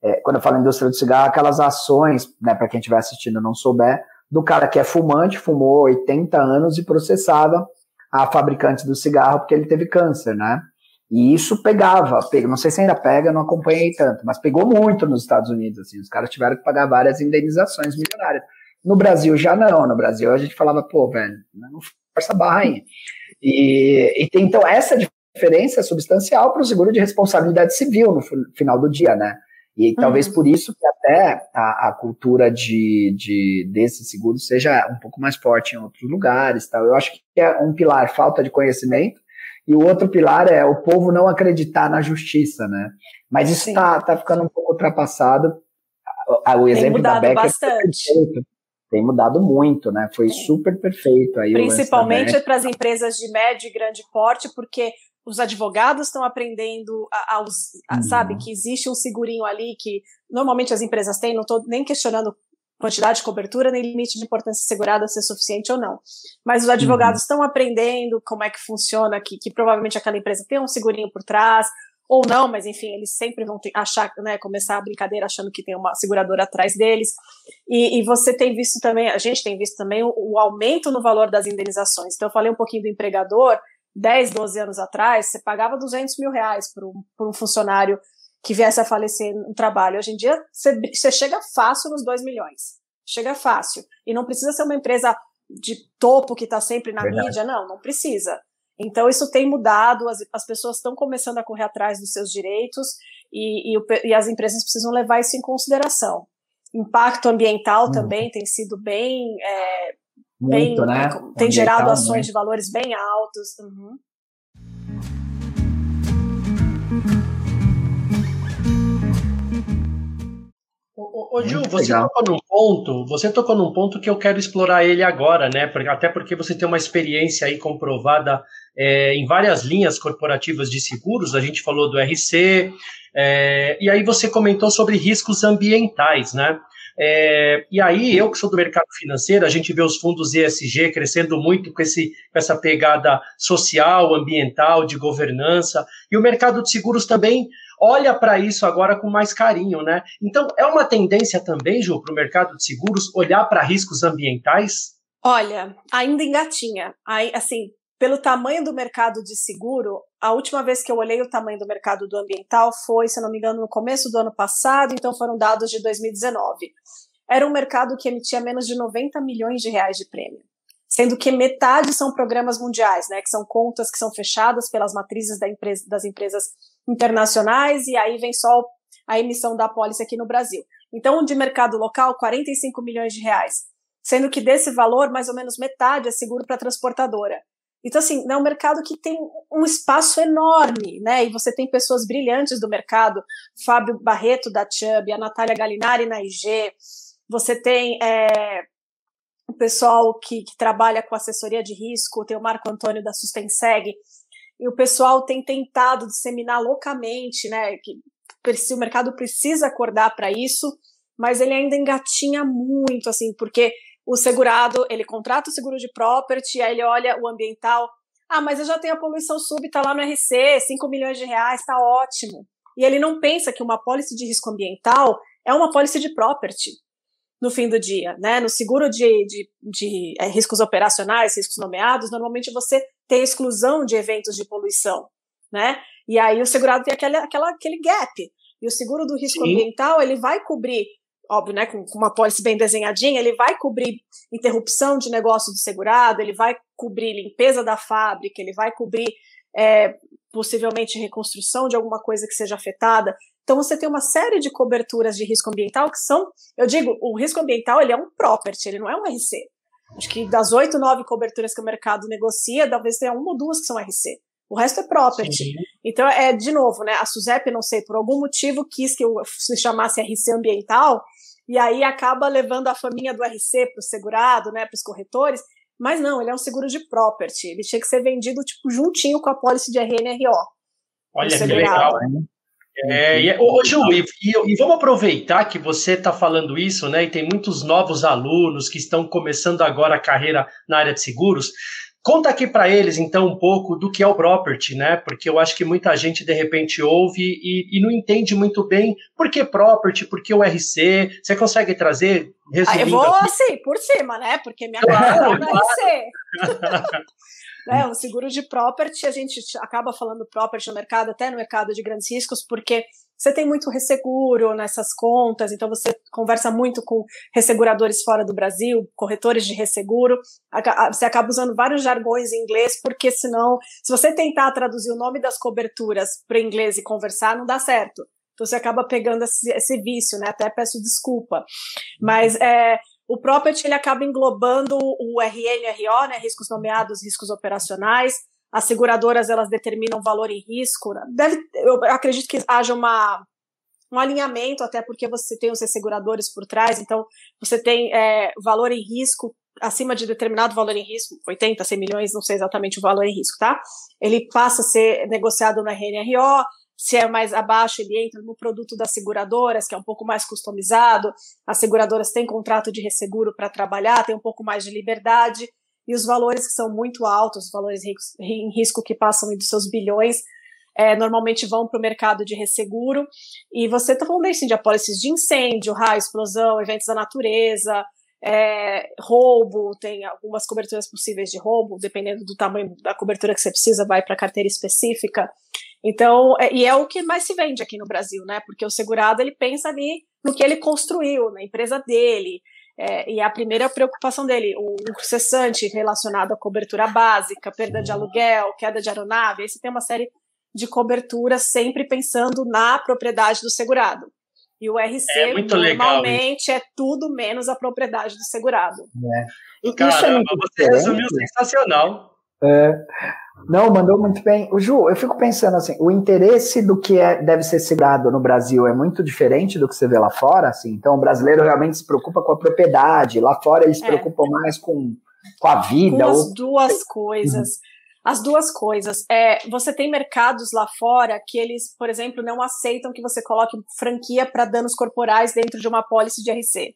É, quando eu falo indústria do cigarro, aquelas ações, né, para quem estiver assistindo e não souber, do cara que é fumante, fumou 80 anos e processava a fabricante do cigarro porque ele teve câncer, né? E isso pegava, pega, não sei se ainda pega, não acompanhei tanto, mas pegou muito nos Estados Unidos, assim, os caras tiveram que pagar várias indenizações milionárias. No Brasil já não, no Brasil a gente falava, pô, velho, não força a barra aí. E, e tem, então essa diferença é substancial para o seguro de responsabilidade civil no final do dia, né? E uhum. talvez por isso que até a, a cultura de, de, desse seguro seja um pouco mais forte em outros lugares. Tal. Eu acho que é um pilar falta de conhecimento, e o outro pilar é o povo não acreditar na justiça, né? Mas isso está tá ficando um pouco ultrapassado. O exemplo da Becker bastante. Tem mudado muito, né? Foi super perfeito aí. Principalmente para as empresas de médio e grande porte, porque os advogados estão aprendendo, a, a, a, uhum. sabe, que existe um segurinho ali que normalmente as empresas têm, não estou nem questionando quantidade de cobertura nem limite de importância segurada ser suficiente ou não. Mas os advogados uhum. estão aprendendo como é que funciona, que, que provavelmente aquela empresa tem um segurinho por trás, ou não, mas enfim, eles sempre vão ter, achar, né, começar a brincadeira achando que tem uma seguradora atrás deles. E, e você tem visto também, a gente tem visto também o, o, aumento no valor das indenizações. Então, eu falei um pouquinho do empregador, 10, 12 anos atrás, você pagava 200 mil reais por um, por um funcionário que viesse a falecer no trabalho. Hoje em dia, você, você chega fácil nos 2 milhões. Chega fácil. E não precisa ser uma empresa de topo que está sempre na Verdade. mídia, não, não precisa. Então, isso tem mudado, as, as pessoas estão começando a correr atrás dos seus direitos e, e, e, as empresas precisam levar isso em consideração. Impacto ambiental hum. também tem sido bem, é, Muito, bem né? tem gerado ações né? de valores bem altos. Uhum. Ô, Gil, você legal. tocou num ponto, você tocou num ponto que eu quero explorar ele agora, né? Até porque você tem uma experiência aí comprovada é, em várias linhas corporativas de seguros. A gente falou do RC, é, e aí você comentou sobre riscos ambientais, né? É, e aí, eu que sou do mercado financeiro, a gente vê os fundos ESG crescendo muito com, esse, com essa pegada social, ambiental, de governança, e o mercado de seguros também olha para isso agora com mais carinho, né? Então, é uma tendência também, Ju, para o mercado de seguros olhar para riscos ambientais? Olha, ainda engatinha. Aí, assim, pelo tamanho do mercado de seguro, a última vez que eu olhei o tamanho do mercado do ambiental foi, se não me engano, no começo do ano passado, então foram dados de 2019. Era um mercado que emitia menos de 90 milhões de reais de prêmio sendo que metade são programas mundiais, né, que são contas que são fechadas pelas matrizes da empresa, das empresas internacionais, e aí vem só a emissão da apólice aqui no Brasil. Então, de mercado local, 45 milhões de reais, sendo que desse valor, mais ou menos metade é seguro para a transportadora. Então, assim, é um mercado que tem um espaço enorme, né? E você tem pessoas brilhantes do mercado, Fábio Barreto da Chubb, a Natália Galinari na IG, você tem é, o pessoal que, que, trabalha com assessoria de risco, tem o Marco Antônio da Sustenseg, e o pessoal tem tentado disseminar loucamente, né, que o mercado precisa acordar para isso, mas ele ainda engatinha muito, assim, porque o segurado, ele contrata o seguro de property, aí ele olha o ambiental, ah, mas eu já tenho a poluição súbita lá no RC, 5 milhões de reais, tá ótimo. E ele não pensa que uma pólice de risco ambiental é uma pólice de property no fim do dia, né? No seguro de, de, de é, riscos operacionais, riscos nomeados, normalmente você tem exclusão de eventos de poluição, né? E aí o segurado tem aquele, aquela, aquele gap. E o seguro do risco Sim. ambiental, ele vai cobrir, óbvio, né, com, com uma pólice bem desenhadinha, ele vai cobrir interrupção de negócio do segurado, ele vai cobrir limpeza da fábrica, ele vai cobrir é, possivelmente reconstrução de alguma coisa que seja afetada. Então você tem uma série de coberturas de risco ambiental que são, eu digo, o risco ambiental ele é um property, ele não é um RC. Acho que das oito, nove coberturas que o mercado negocia, talvez tenha uma ou duas que são RC. O resto é property. Sim. Então, é de novo, né? A SUSEP, não sei, por algum motivo quis que eu se chamasse RC ambiental, e aí acaba levando a faminha do RC para o segurado, né, para os corretores, mas não, ele é um seguro de property. Ele tinha que ser vendido tipo juntinho com a pólice de RNRO. Olha que legal. É, e, ô, Ju, e, e, vamos aproveitar que você está falando isso, né? E tem muitos novos alunos que estão começando agora a carreira na área de seguros. Conta aqui para eles, então, um pouco do que é o property, né? Porque eu acho que muita gente, de repente, ouve e, e não entende muito bem por que property, por que o RC. Você consegue trazer, resumindo? Ah, eu vou, assim, por cima, né? Porque minha (laughs) claro, é claro. RC. (laughs) Né? O seguro de property, a gente acaba falando property no mercado, até no mercado de grandes riscos, porque você tem muito resseguro nessas contas, então você conversa muito com resseguradores fora do Brasil, corretores de resseguro, você acaba usando vários jargões em inglês, porque senão, se você tentar traduzir o nome das coberturas para inglês e conversar, não dá certo. Então você acaba pegando esse, esse vício, né? Até peço desculpa. Mas é, o property ele acaba englobando o RN, né? Riscos nomeados, riscos operacionais, as seguradoras elas determinam valor em risco. Né? Deve, eu acredito que haja uma, um alinhamento, até porque você tem os resseguradores por trás, então você tem é, valor em risco acima de determinado valor em risco, 80, 100 milhões, não sei exatamente o valor em risco, tá? Ele passa a ser negociado no RNRO, se é mais abaixo, ele entra no produto das seguradoras, que é um pouco mais customizado. As seguradoras têm contrato de resseguro para trabalhar, tem um pouco mais de liberdade e os valores que são muito altos, os valores em risco que passam dos seus bilhões, é, normalmente vão para o mercado de resseguro. E você está falando assim, de apólices de incêndio, raio, explosão, eventos da natureza, é, roubo, tem algumas coberturas possíveis de roubo, dependendo do tamanho da cobertura que você precisa, vai para carteira específica. Então, é, e é o que mais se vende aqui no Brasil, né? Porque o segurado ele pensa ali no que ele construiu, na empresa dele, é, e a primeira preocupação dele, o, o cessante relacionado à cobertura básica, perda de aluguel, queda de aeronave, aí você tem uma série de coberturas sempre pensando na propriedade do segurado. E o RC é normalmente é tudo menos a propriedade do segurado. É. Caramba, você resumiu sensacional. É. Não, mandou muito bem. O Ju, eu fico pensando assim, o interesse do que é, deve ser segurado no Brasil é muito diferente do que você vê lá fora, assim. Então, o brasileiro realmente se preocupa com a propriedade. Lá fora eles se é. preocupam mais com, com a vida. Com as ou... duas coisas. As duas coisas. É, você tem mercados lá fora que eles, por exemplo, não aceitam que você coloque franquia para danos corporais dentro de uma apólice de RC.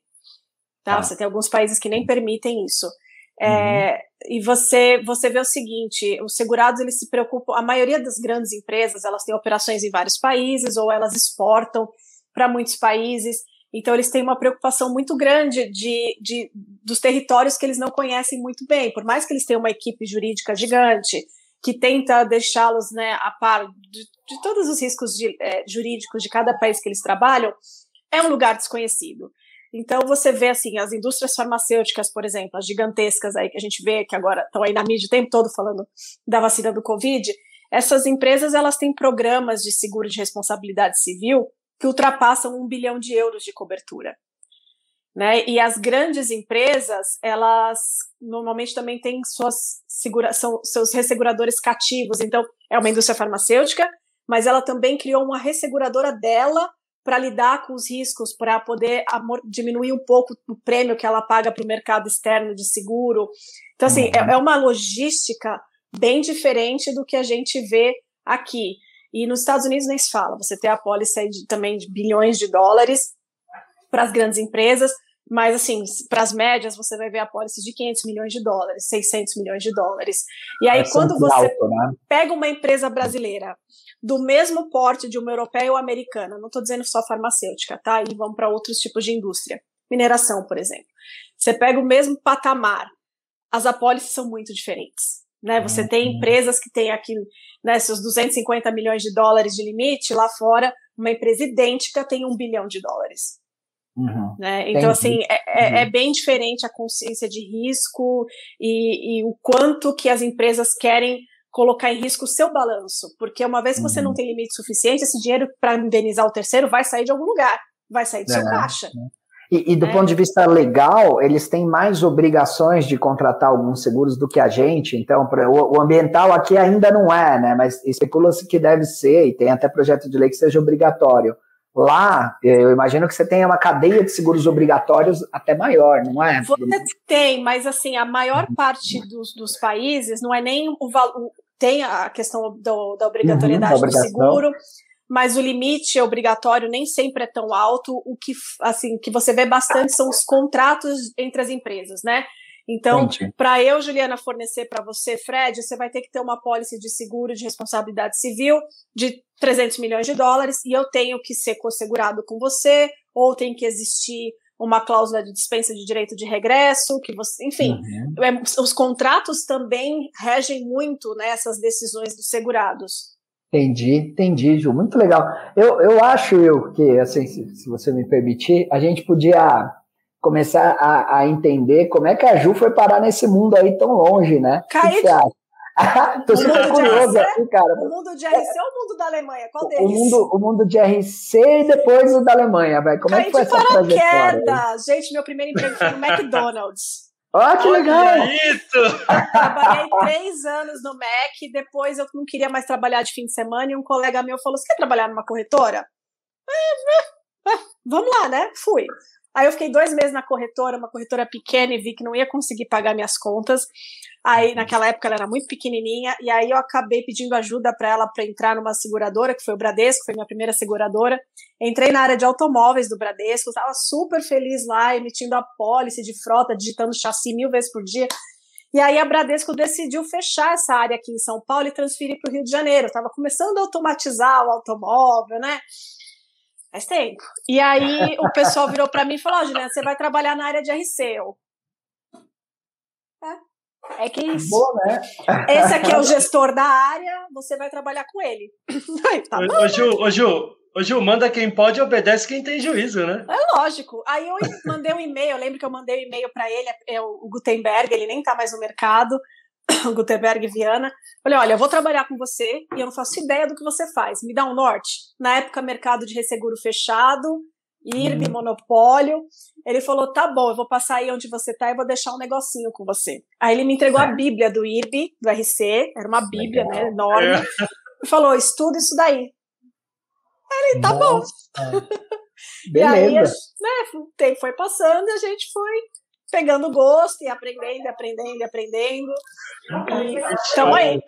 Tá? Ah. Você tem alguns países que nem permitem isso. É, uhum. E você, você vê o seguinte, os segurados eles se preocupam, a maioria das grandes empresas elas têm operações em vários países ou elas exportam para muitos países, então eles têm uma preocupação muito grande de, de, dos territórios que eles não conhecem muito bem, por mais que eles tenham uma equipe jurídica gigante que tenta deixá-los né, a par de, de todos os riscos de, é, jurídicos de cada país que eles trabalham, é um lugar desconhecido. Então você vê assim, as indústrias farmacêuticas, por exemplo, as gigantescas aí que a gente vê que agora estão aí na mídia o tempo todo falando da vacina do Covid, essas empresas elas têm programas de seguro de responsabilidade civil que ultrapassam um bilhão de euros de cobertura. Né? E as grandes empresas, elas normalmente também têm suas segura são, seus resseguradores cativos. Então, é uma indústria farmacêutica, mas ela também criou uma resseguradora dela para lidar com os riscos, para poder diminuir um pouco o prêmio que ela paga para o mercado externo de seguro. Então, assim, uhum. é, é uma logística bem diferente do que a gente vê aqui. E nos Estados Unidos nem se fala. Você tem a pólice de, também de bilhões de dólares para as grandes empresas, mas assim, para as médias você vai ver a pólice de 500 milhões de dólares, 600 milhões de dólares. E aí é quando você alto, né? pega uma empresa brasileira do mesmo porte de uma europeia ou americana, não estou dizendo só farmacêutica, tá? E vamos para outros tipos de indústria. Mineração, por exemplo. Você pega o mesmo patamar, as apólices são muito diferentes. Né? Você tem uhum. empresas que têm aqui né, seus 250 milhões de dólares de limite, lá fora, uma empresa idêntica tem um bilhão de dólares. Uhum. Né? Então, assim, é, é, uhum. é, bem diferente a consciência de risco e, e, o quanto que as empresas querem colocar em risco o seu balanço, porque uma vez que você não uhum. tem limite suficiente, esse dinheiro para indenizar o terceiro vai sair de algum lugar, vai sair do é, seu caixa. É. E, e do é. ponto de vista legal, eles têm mais obrigações de contratar alguns seguros do que a gente. Então, o, o ambiental aqui ainda não é, né? Mas especula-se que deve ser, e tem até projeto de lei que seja obrigatório. Lá, eu imagino que você tenha uma cadeia de seguros obrigatórios até maior, não é? Você tem, mas assim, a maior parte dos, dos países não é nem o valor. Tem a questão do, da obrigatoriedade uhum, do seguro, mas o limite obrigatório nem sempre é tão alto. O que, assim, que você vê bastante são os contratos entre as empresas, né? Então, para eu, Juliana, fornecer para você, Fred, você vai ter que ter uma pólice de seguro de responsabilidade civil de 300 milhões de dólares e eu tenho que ser co-segurado com você, ou tem que existir uma cláusula de dispensa de direito de regresso, que você, enfim, uhum. é, os contratos também regem muito né, essas decisões dos segurados. Entendi, entendi, Ju. Muito legal. Eu, eu acho eu que, assim, se, se você me permitir, a gente podia começar a, a, entender como é que a Ju foi parar nesse mundo aí tão longe, né? Kaique, (laughs) Tô super curioso aqui, cara. O mundo de RC ou o mundo da Alemanha? Qual deles? O mundo, o mundo de RC e depois o da Alemanha, vai. Como Caí é que foi essa trajetória? Gente, meu primeiro emprego foi no McDonald's. (laughs) Ah, que legal! isso! Trabalhei três anos no Mac, depois eu não queria mais trabalhar de fim de semana e um colega meu falou: Você quer trabalhar numa corretora? É, é, é, vamos lá, né? Fui. Aí eu fiquei dois meses na corretora, uma corretora pequena, e vi que não ia conseguir pagar minhas contas. Aí, naquela época, ela era muito pequenininha, e aí eu acabei pedindo ajuda para ela para entrar numa seguradora, que foi o Bradesco, foi minha primeira seguradora. Entrei na área de automóveis do Bradesco, estava super feliz lá, emitindo a pólice de frota, digitando chassi mil vezes por dia. E aí a Bradesco decidiu fechar essa área aqui em São Paulo e transferir para o Rio de Janeiro. Estava começando a automatizar o automóvel, né? Faz tempo. E aí o pessoal virou para mim e falou: oh, Juliana, você vai trabalhar na área de RC. Eu, é. É que é isso. Boa, né? Esse aqui é o gestor da área, você vai trabalhar com ele. (laughs) Aí, tá ô, ô, Ju, ô, Ju, ô, Ju, manda quem pode, obedece quem tem juízo, né? É lógico. Aí eu mandei um e-mail, eu lembro que eu mandei um e-mail para ele, é o Gutenberg, ele nem tá mais no mercado. (coughs) Gutenberg Viana. Falei, olha, eu vou trabalhar com você e eu não faço ideia do que você faz. Me dá um norte. Na época, mercado de resseguro fechado, IRB, hum. monopólio. Ele falou, tá bom, eu vou passar aí onde você tá e vou deixar um negocinho com você. Aí ele me entregou a bíblia do IRB, do RC, era uma bíblia, Legal. né, enorme. É. E falou, estuda isso daí. Aí ele, tá Nossa. bom. (laughs) Beleza. E aí, né, o tempo foi passando e a gente foi pegando gosto e aprendendo, aprendendo, aprendendo. Então aí.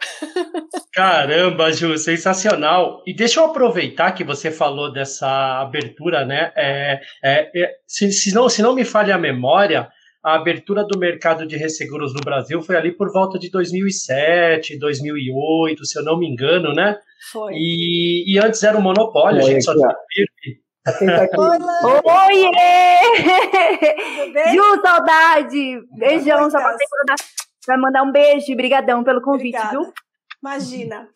Caramba, Ju, sensacional. E deixa eu aproveitar que você falou dessa abertura, né? É, é, é, se, se, não, se não me falha a memória, a abertura do mercado de resseguros no Brasil foi ali por volta de 2007, 2008, se eu não me engano, né? Foi. E, e antes era um monopólio, a gente só tinha Oiê! Ju, saudade! Beijão, só passei pra mandar um beijo. Brigadão pelo convite, Obrigada. viu? Imagina.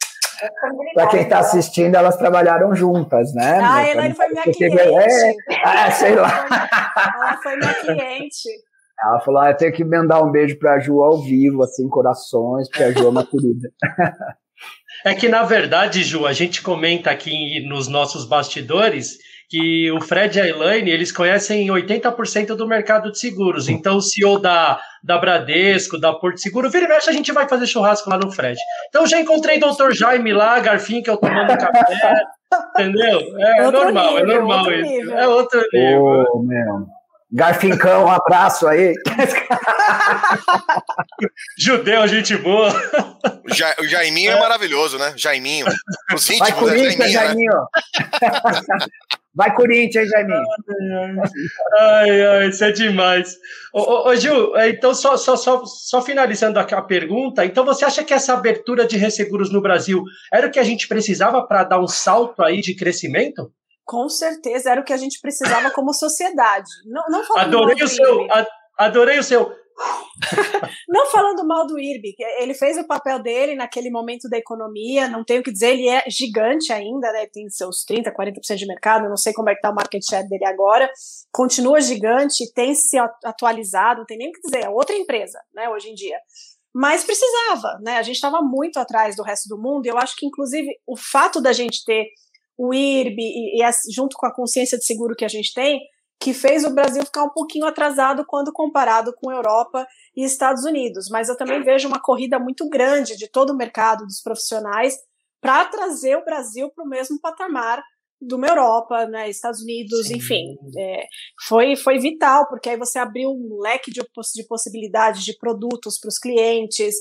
Para quem está assistindo, elas trabalharam juntas, né? Ah, a Elaine foi minha cliente. É, ah, sei lá. Ela foi minha cliente. Ela falou: ah, eu tenho que mandar um beijo para a Ju ao vivo, assim, corações, porque a Ju é uma querida. É que, na verdade, Ju, a gente comenta aqui nos nossos bastidores que o Fred e a Elaine, eles conhecem 80% do mercado de seguros. Então, o CEO da, da Bradesco, da Porto Seguro, vira e mexe, a gente vai fazer churrasco lá no Fred. Então, já encontrei o Dr. Jaime lá, Garfinkel tomando café, entendeu? É, é normal, nível, é normal isso. Nível. É outro nível. Oh, meu. Garfincão, um abraço aí. (laughs) Judeu, gente boa. O, ja, o Jaiminho é. é. maravilhoso, né? Jaiminho. Os íntimos, Vai Corinthians, é Jaiminho. Né? Vai Corinthians, Jaiminho. Ai, ai, isso é demais. Ô, ô, ô, Gil, é, então só, só, só, só finalizando a pergunta, então você acha que essa abertura de resseguros no Brasil era o que a gente precisava para dar um salto aí de crescimento? Com certeza, era o que a gente precisava como sociedade. Não, não adorei o seu, adorei o seu. não falando mal do IRB, ele fez o papel dele naquele momento da economia, não tenho o que dizer, ele é gigante ainda, né? Tem seus 30, 40% de mercado, não sei como é que tá o market share dele agora. Continua gigante, tem se atualizado, não tem nem o que dizer, é outra empresa, né, hoje em dia mas precisava, né? A gente estava muito atrás do resto do mundo, e eu acho que, inclusive, o fato da gente ter o IRB e, e junto com a consciência de seguro que a gente tem, que fez o Brasil ficar um pouquinho atrasado quando comparado com Europa e Estados Unidos. Mas eu também vejo uma corrida muito grande de todo o mercado dos profissionais para trazer o Brasil para o mesmo patamar de uma Europa, né, Estados Unidos, Sim. enfim, é, foi, foi vital, porque aí você abriu um leque de, de possibilidades de produtos para os clientes,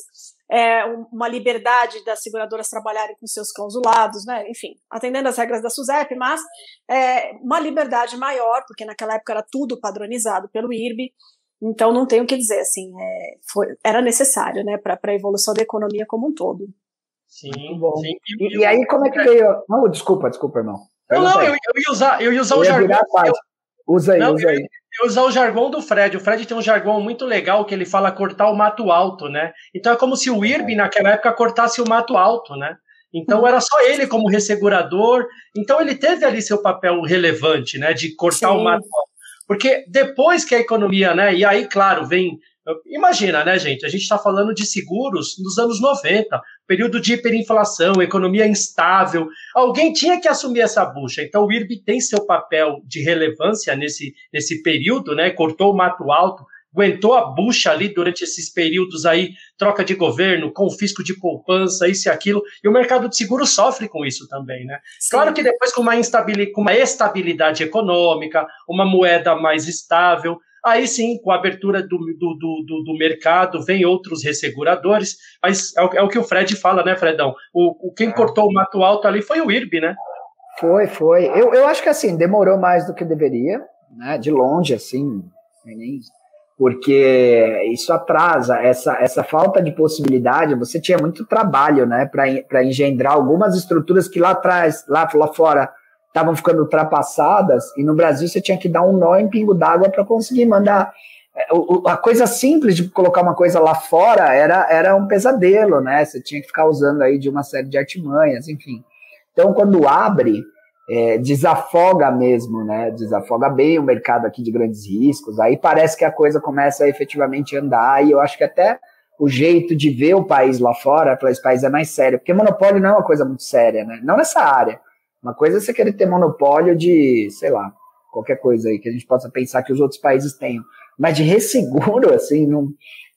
é, uma liberdade das seguradoras trabalharem com seus clausulados, né? enfim, atendendo às regras da SUSEP, mas é, uma liberdade maior, porque naquela época era tudo padronizado pelo IRB, então não tenho o que dizer, assim, é, foi, era necessário né, para a evolução da economia como um todo. Sim, bom. Sim. E, e, aí como é que veio? Não, desculpa, desculpa, irmão. Não, não, eu, eu, ia usar, eu ia usar eu o jargão. Usa aí, não, usa aí. Eu usar o jargão do Fred. O Fred tem um jargão muito legal que ele fala cortar o mato alto, né? Então é como se o IRB naquela época cortasse o mato alto, né? Então era só ele como ressegurador. Então ele teve ali seu papel relevante, né? De cortar Sim. o mato alto. Porque depois que a economia, né? E aí, claro, vem Imagina, né, gente? A gente está falando de seguros nos anos 90, período de hiperinflação, economia instável. Alguém tinha que assumir essa bucha. Então, o IRB tem seu papel de relevância nesse, nesse período, né? Cortou o mato alto, aguentou a bucha ali durante esses períodos aí, troca de governo, confisco de poupança, isso e aquilo. E o mercado de seguro sofre com isso também, né? Sim. Claro que depois, com uma, com uma estabilidade econômica, uma moeda mais estável Aí sim, com a abertura do, do, do, do mercado, vem outros resseguradores, mas é o, é o, que o Fred fala, né, Fredão? O, o quem cortou o mato alto ali foi o IRB, né? Foi, foi. Eu, eu acho que assim, demorou mais do que deveria, né? De longe, assim, porque isso atrasa essa, essa falta de possibilidade. Você tinha muito trabalho, né, para engendrar algumas estruturas que lá atrás, lá, lá fora, estavam ficando ultrapassadas, e no Brasil você tinha que dar um nó em pingo d'água para conseguir mandar. É, a coisa simples de colocar uma coisa lá fora era, era um pesadelo, né? Você tinha que ficar usando aí de uma série de artimanhas, enfim. Então, quando abre, é, desafoga mesmo, né? Desafoga bem o mercado aqui de grandes riscos. Aí parece que a coisa começa a efetivamente andar, e eu acho que até o jeito de ver o país lá fora, para esse país é mais sério, porque monopólio não é uma coisa muito séria, né? Não nessa área. Uma coisa é você querer ter monopólio de, sei lá, qualquer coisa aí que a gente possa pensar que os outros países tenham. Mas de resseguro, assim, não,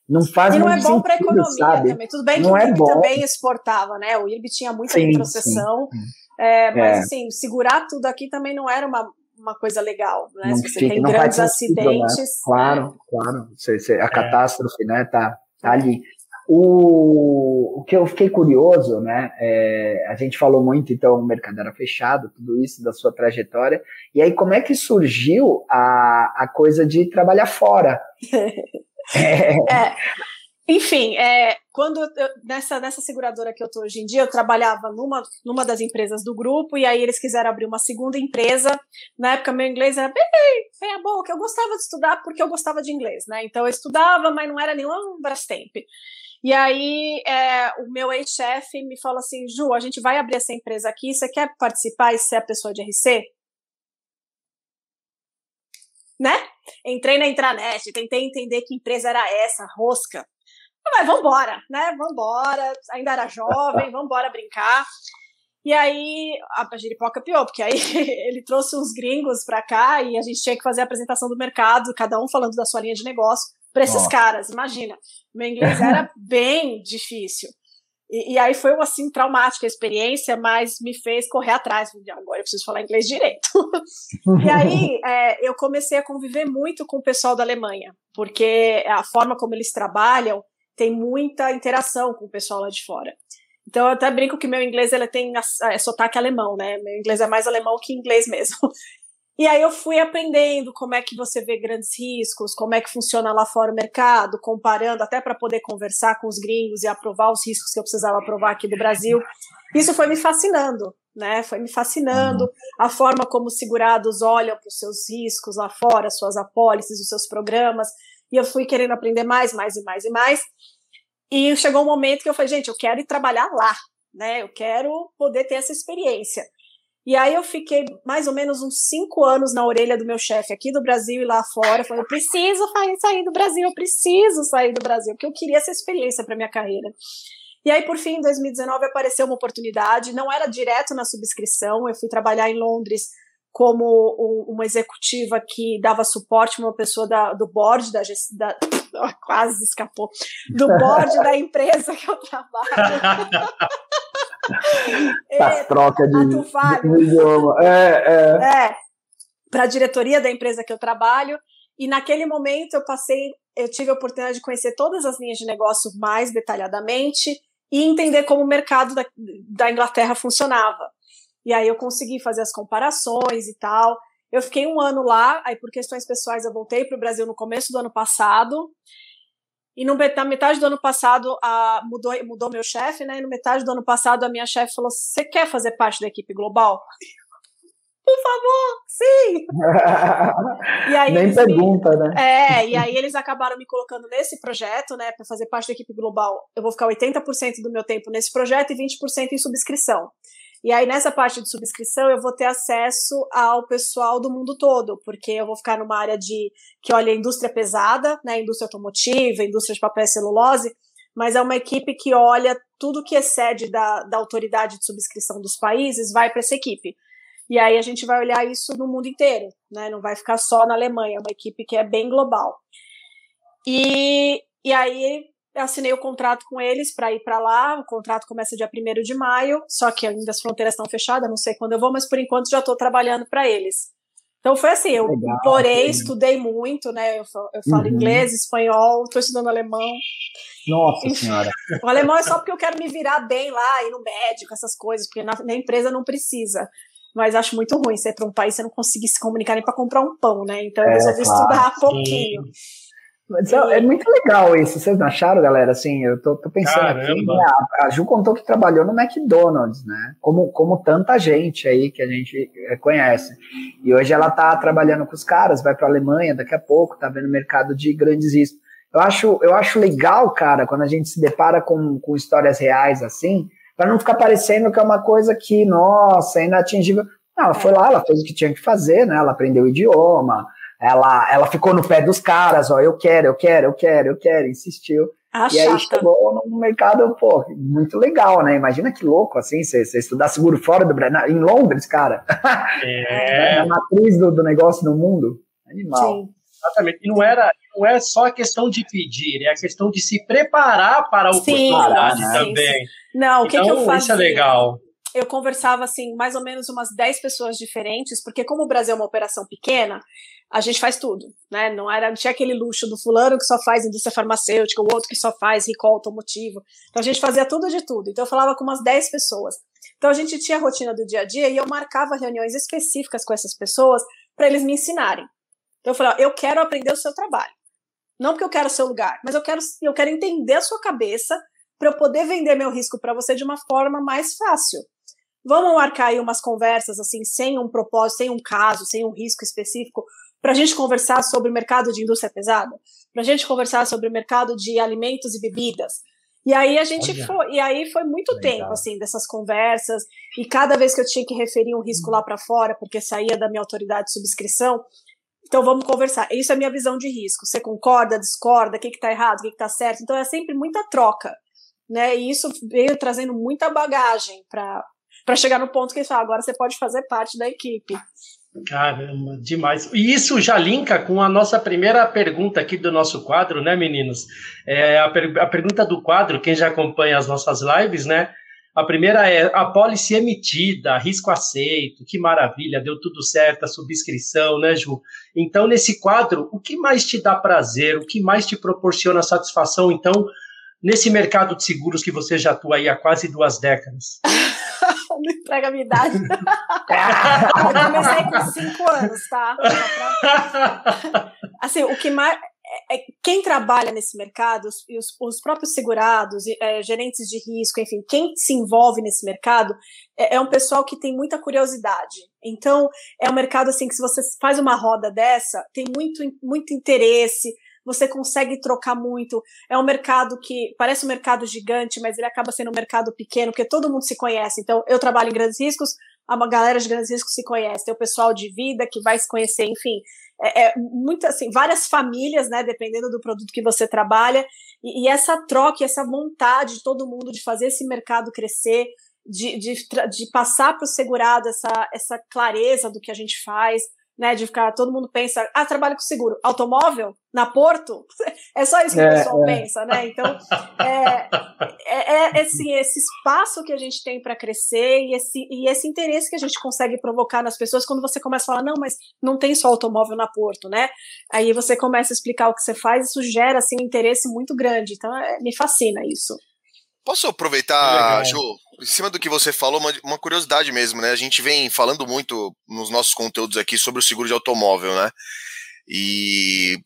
não faz e não é bom para a economia sabe? também. Tudo bem que não o IRB é também exportava, né? O IRB tinha muita sim, retrocessão, sim. É, mas é. assim, segurar tudo aqui também não era uma, uma coisa legal, né? Não Se você fica, tem grandes sentido, né? acidentes. Né? Claro, claro. a é. catástrofe, né, tá, tá ali. O, o que eu fiquei curioso, né? É, a gente falou muito, então, o mercado era fechado, tudo isso da sua trajetória. E aí, como é que surgiu a, a coisa de trabalhar fora? é. (laughs) é. Enfim, é, quando eu, nessa, nessa seguradora que eu estou hoje em dia, eu trabalhava numa, numa das empresas do grupo, e aí eles quiseram abrir uma segunda empresa. Na época, meu inglês era bem, bem a boca. Eu gostava de estudar porque eu gostava de inglês, né? Então eu estudava, mas não era nenhum Brastemp. E aí é, o meu ex-chefe me falou assim, Ju, a gente vai abrir essa empresa aqui, você quer participar e ser a pessoa de RC? Né? Entrei na intranet, tentei entender que empresa era essa, rosca. Mas vambora, né? Vambora, ainda era jovem, (laughs) vambora brincar. E aí a giripoca pior, porque aí (laughs) ele trouxe uns gringos pra cá e a gente tinha que fazer a apresentação do mercado, cada um falando da sua linha de negócio para esses oh. caras. Imagina, meu inglês era (laughs) bem difícil. E, e, aí foi assim traumática a experiência, mas me fez correr atrás. Agora eu preciso falar inglês direito. (laughs) e aí é, eu comecei a conviver muito com o pessoal da Alemanha, porque a forma como eles trabalham tem muita interação com o pessoal lá de fora. Então eu até brinco que meu inglês ele tem é, sotaque alemão, né? Meu inglês é mais alemão que inglês mesmo. E aí eu fui aprendendo como é que você vê grandes riscos, como é que funciona lá fora o mercado, comparando até para poder conversar com os gringos e aprovar os riscos que eu precisava aprovar aqui do Brasil. Isso foi me fascinando, né? Foi me fascinando uhum. a forma como os segurados olham para os seus riscos lá fora, suas apólices, os seus programas. E eu fui querendo aprender mais, mais e mais e mais. E chegou um momento que eu falei, gente, eu quero ir trabalhar lá, né? Eu quero poder ter essa experiência. E aí eu fiquei mais ou menos uns cinco anos na orelha do meu chefe aqui do Brasil e lá fora, falando, eu preciso sair do Brasil, eu preciso sair do Brasil, porque eu queria essa experiência para minha carreira. E aí, por fim, em 2019, apareceu uma oportunidade, não era direto na subscrição, eu fui trabalhar em Londres como um, uma executiva que dava suporte a uma pessoa da, do board da, da (laughs) quase escapou do board da (laughs) empresa que eu trabalho. (laughs) Essa troca de, de idioma. É, é. é para a diretoria da empresa que eu trabalho. E naquele momento eu passei, eu tive a oportunidade de conhecer todas as linhas de negócio mais detalhadamente e entender como o mercado da, da Inglaterra funcionava. E aí eu consegui fazer as comparações e tal. Eu fiquei um ano lá, aí por questões pessoais eu voltei para o Brasil no começo do ano passado. E no, na metade do ano passado, a, mudou, mudou meu chefe, né? E no metade do ano passado, a minha chefe falou: Você quer fazer parte da equipe global? Por favor, sim! e aí (laughs) Nem pergunta, me... né? É, e aí eles acabaram me colocando nesse projeto, né, para fazer parte da equipe global. Eu vou ficar 80% do meu tempo nesse projeto e 20% em subscrição. E aí, nessa parte de subscrição, eu vou ter acesso ao pessoal do mundo todo, porque eu vou ficar numa área de que olha indústria pesada, né, indústria automotiva, indústria de papel e celulose, mas é uma equipe que olha tudo que excede da, da autoridade de subscrição dos países, vai para essa equipe. E aí a gente vai olhar isso no mundo inteiro, né? Não vai ficar só na Alemanha, é uma equipe que é bem global. E, e aí eu assinei o contrato com eles para ir para lá. O contrato começa dia 1 de maio, só que ainda as fronteiras estão fechadas, não sei quando eu vou, mas por enquanto já estou trabalhando para eles. Então foi assim, eu Legal, implorei, estudei muito, né? Eu, eu falo uhum. inglês, espanhol, estou estudando alemão. Nossa senhora. (laughs) O alemão é só porque eu quero me virar bem lá, ir no médico, essas coisas, porque na, na empresa não precisa. Mas acho muito ruim ser para um país você não conseguir se comunicar nem para comprar um pão, né? Então eu é, resolvi claro. estudar pouquinho. Mas é, é, muito legal isso, vocês não acharam, galera? Assim, eu tô, tô pensando Caramba. aqui, né? a, Ju contou que trabalhou no McDonald's, né? Como, como tanta gente aí que a gente é, conhece. E hoje ela tá trabalhando com os caras, vai para a Alemanha daqui a pouco, tá vendo mercado de grandes riscos. Eu acho, eu acho legal, cara, quando a gente se depara com, com histórias reais assim, para não ficar parecendo que é uma coisa que, nossa, é inatingível. Não, ela foi lá, ela fez o que tinha que fazer, né? Ela aprendeu o idioma, ela, ela ficou no pé dos caras, ó, eu quero, eu quero, eu quero, eu quero, insistiu. Ah, e aí chegou no mercado, pô, muito legal, né? Imagina que louco, assim, você, estudar seguro fora do Brasil, em Londres, cara. É. a matriz do, do negócio no mundo. Animal. Sim. Exatamente. E não era, não é só a questão de pedir, é a questão de se preparar para a oportunidade sim, também. Sim, Não, o que, então, que eu faço? Isso é legal. Eu conversava, assim, mais ou menos umas 10 pessoas diferentes, porque como o Brasil é uma operação pequena, a gente faz tudo, né? Não era, não tinha aquele luxo do fulano que só faz indústria farmacêutica, o outro que só faz recall automotivo. Então a gente fazia tudo de tudo. Então eu falava com umas 10 pessoas. Então a gente tinha a rotina do dia a dia e eu marcava reuniões específicas com essas pessoas para eles me ensinarem. Então eu falava, eu quero aprender o seu trabalho. Não porque eu quero o seu lugar, mas eu quero, eu quero entender a sua cabeça para eu poder vender meu risco para você de uma forma mais fácil. Vamos marcar aí umas conversas assim, sem um propósito, sem um caso, sem um risco específico, para a gente conversar sobre o mercado de indústria pesada, para a gente conversar sobre o mercado de alimentos e bebidas. E aí a gente Olha. foi, e aí foi muito Legal. tempo assim dessas conversas, e cada vez que eu tinha que referir um risco lá para fora, porque saía da minha autoridade de subscrição, então vamos conversar. Isso é minha visão de risco. Você concorda, discorda, o que está errado, o que está certo. Então é sempre muita troca, né? E isso veio trazendo muita bagagem para para chegar no ponto que eles falam, agora você pode fazer parte da equipe. Caramba, demais. E isso já linka com a nossa primeira pergunta aqui do nosso quadro, né, meninos? É a, per a pergunta do quadro, quem já acompanha as nossas lives, né? A primeira é a pólice emitida, risco aceito, que maravilha, deu tudo certo, a subscrição, né, Ju? Então, nesse quadro, o que mais te dá prazer, o que mais te proporciona satisfação, então, nesse mercado de seguros que você já atua aí há quase duas décadas? (laughs) não entrega a minha idade. (laughs) eu comecei com cinco anos, tá? Assim, o que mais. É, é, quem trabalha nesse mercado, os, os próprios segurados, é, gerentes de risco, enfim, quem se envolve nesse mercado é, é, um pessoal que tem muita curiosidade. Então, é um mercado assim que se você faz uma roda dessa, tem muito, muito interesse, você consegue trocar muito. É um mercado que parece um mercado gigante, mas ele acaba sendo um mercado pequeno, porque todo mundo se conhece. Então, eu trabalho em grandes riscos, a galera de grandes riscos se conhece, tem o pessoal de vida que vai se conhecer, enfim. É, é muito assim, várias famílias, né, dependendo do produto que você trabalha, e, e essa troca, essa vontade de todo mundo de fazer esse mercado crescer, de, de, de passar para o segurado essa, essa clareza do que a gente faz, né? De ficar, todo mundo pensa, ah, trabalho com seguro. Automóvel? Na Porto? (laughs) É só isso que é, o pessoal é. pensa, né? Então, é, é, é assim, esse espaço que a gente tem para crescer e esse, e esse interesse que a gente consegue provocar nas pessoas quando você começa a falar, não, mas não tem só automóvel na Porto, né? Aí você começa a explicar o que você faz, isso gera, assim, um interesse muito grande. Então, é, me fascina isso. Posso aproveitar, Ju, em cima do que você falou, uma, uma, curiosidade mesmo, né? A gente vem falando muito nos nossos conteúdos aqui sobre o seguro de automóvel, né? E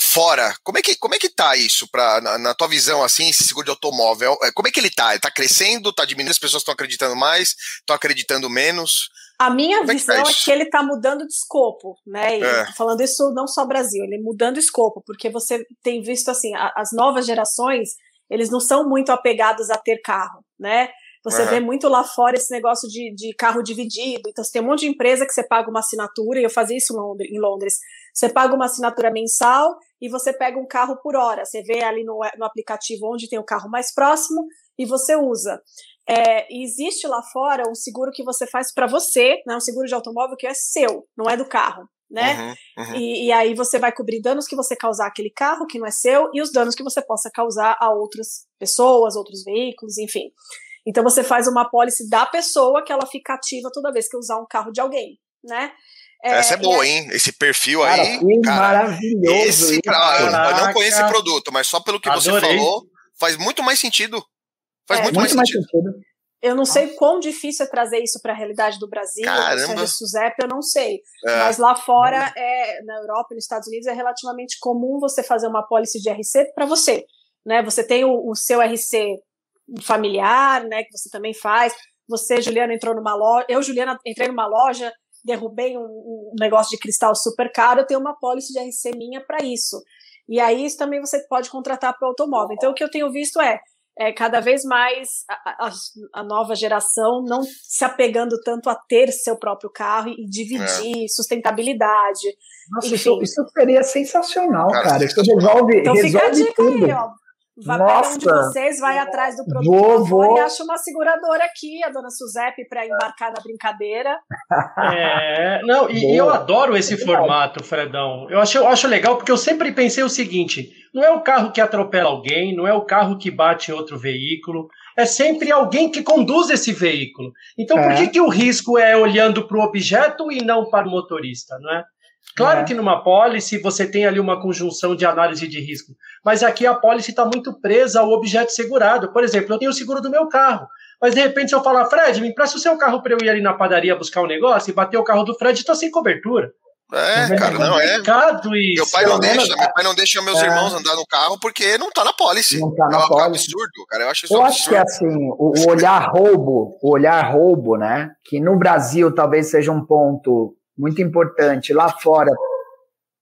fora, como é que, como é que tá isso pra, na, na, tua visão, assim, esse seguro de automóvel? É, como é que ele tá? Ele tá crescendo, tá diminuindo, as pessoas estão acreditando mais, estão acreditando menos? A minha Como visão é que, é que ele está mudando de escopo, né? E é. falando isso não só Brasil, ele mudando de escopo, porque você tem visto assim, a, as novas gerações, eles não são muito apegados a ter carro, né? Você uhum. vê muito lá fora esse negócio de, de carro dividido. Então, você tem um monte de empresa que você paga uma assinatura, e eu fazia isso em Londres. Você paga uma assinatura mensal e você pega um carro por hora. Você vê ali no, no aplicativo onde tem o carro mais próximo e você usa. É, existe lá fora um seguro que você faz para você, né, um seguro de automóvel que é seu, não é do carro. Né? Uhum, uhum. E, e, aí você vai cobrir danos que você causar àquele carro que não é seu e os danos que você possa causar a outras pessoas, outros veículos, enfim. Então você faz uma pólice da pessoa que ela fica ativa toda vez que usar um carro de alguém, né? É, Essa é boa, hein? Esse perfil cara, aí. Que cara, maravilhoso. Esse, cara, eu não conheço esse produto, mas só pelo que Adorei. você falou, faz muito mais sentido. Faz é, muito, muito, mais, sentido. sentido. Eu não sei quão difícil é trazer isso para a realidade do Brasil, Caramba. ou Suzep, eu não sei. É. Mas lá fora, é, na Europa e nos Estados Unidos, é relativamente comum você fazer uma pólice de RC para você. Né? Você tem o, o seu RC familiar, né, que você também faz. Você, Juliana, entrou numa loja. Eu, Juliana, entrei numa loja, derrubei um, um negócio de cristal super caro. Eu tenho uma pólice de RC minha para isso. E aí, isso também você pode contratar para o automóvel. Então, o que eu tenho visto é, é cada vez mais a, a, a, nova geração não se apegando tanto a ter seu próprio carro e dividir, é. sustentabilidade. Nossa, isso, isso, seria sensacional, cara. cara. Isso resolve, então resolve fica a dica tudo. aí, ó. Vai Nossa. um de vocês, vai atrás do produto vou, vou. e acha uma seguradora aqui, a dona Suzep, para embarcar na brincadeira. É, não, e, e eu adoro esse formato, Fredão. Eu acho, eu acho legal porque eu sempre pensei o seguinte: não é o carro que atropela alguém, não é o carro que bate em outro veículo, é sempre alguém que conduz esse veículo. Então, é. por que, que o risco é olhando para o objeto e não para o motorista, não é? Claro é. que numa pólice você tem ali uma conjunção de análise de risco, mas aqui a pólice está muito presa ao objeto segurado. Por exemplo, eu tenho o seguro do meu carro, mas de repente se eu falar, Fred, me empresta o seu carro para eu ir ali na padaria buscar um negócio e bater o carro do Fred, estou sem cobertura. É, cara, não é. Isso. Meu pai não deixa, meu pai não deixa meus é. irmãos andar no carro porque não tá na pólice. Não tá na é pólice. absurdo, cara. Eu acho isso Eu absurdo. acho que assim, o, o olhar roubo, o olhar roubo, né? Que no Brasil talvez seja um ponto muito importante. Lá fora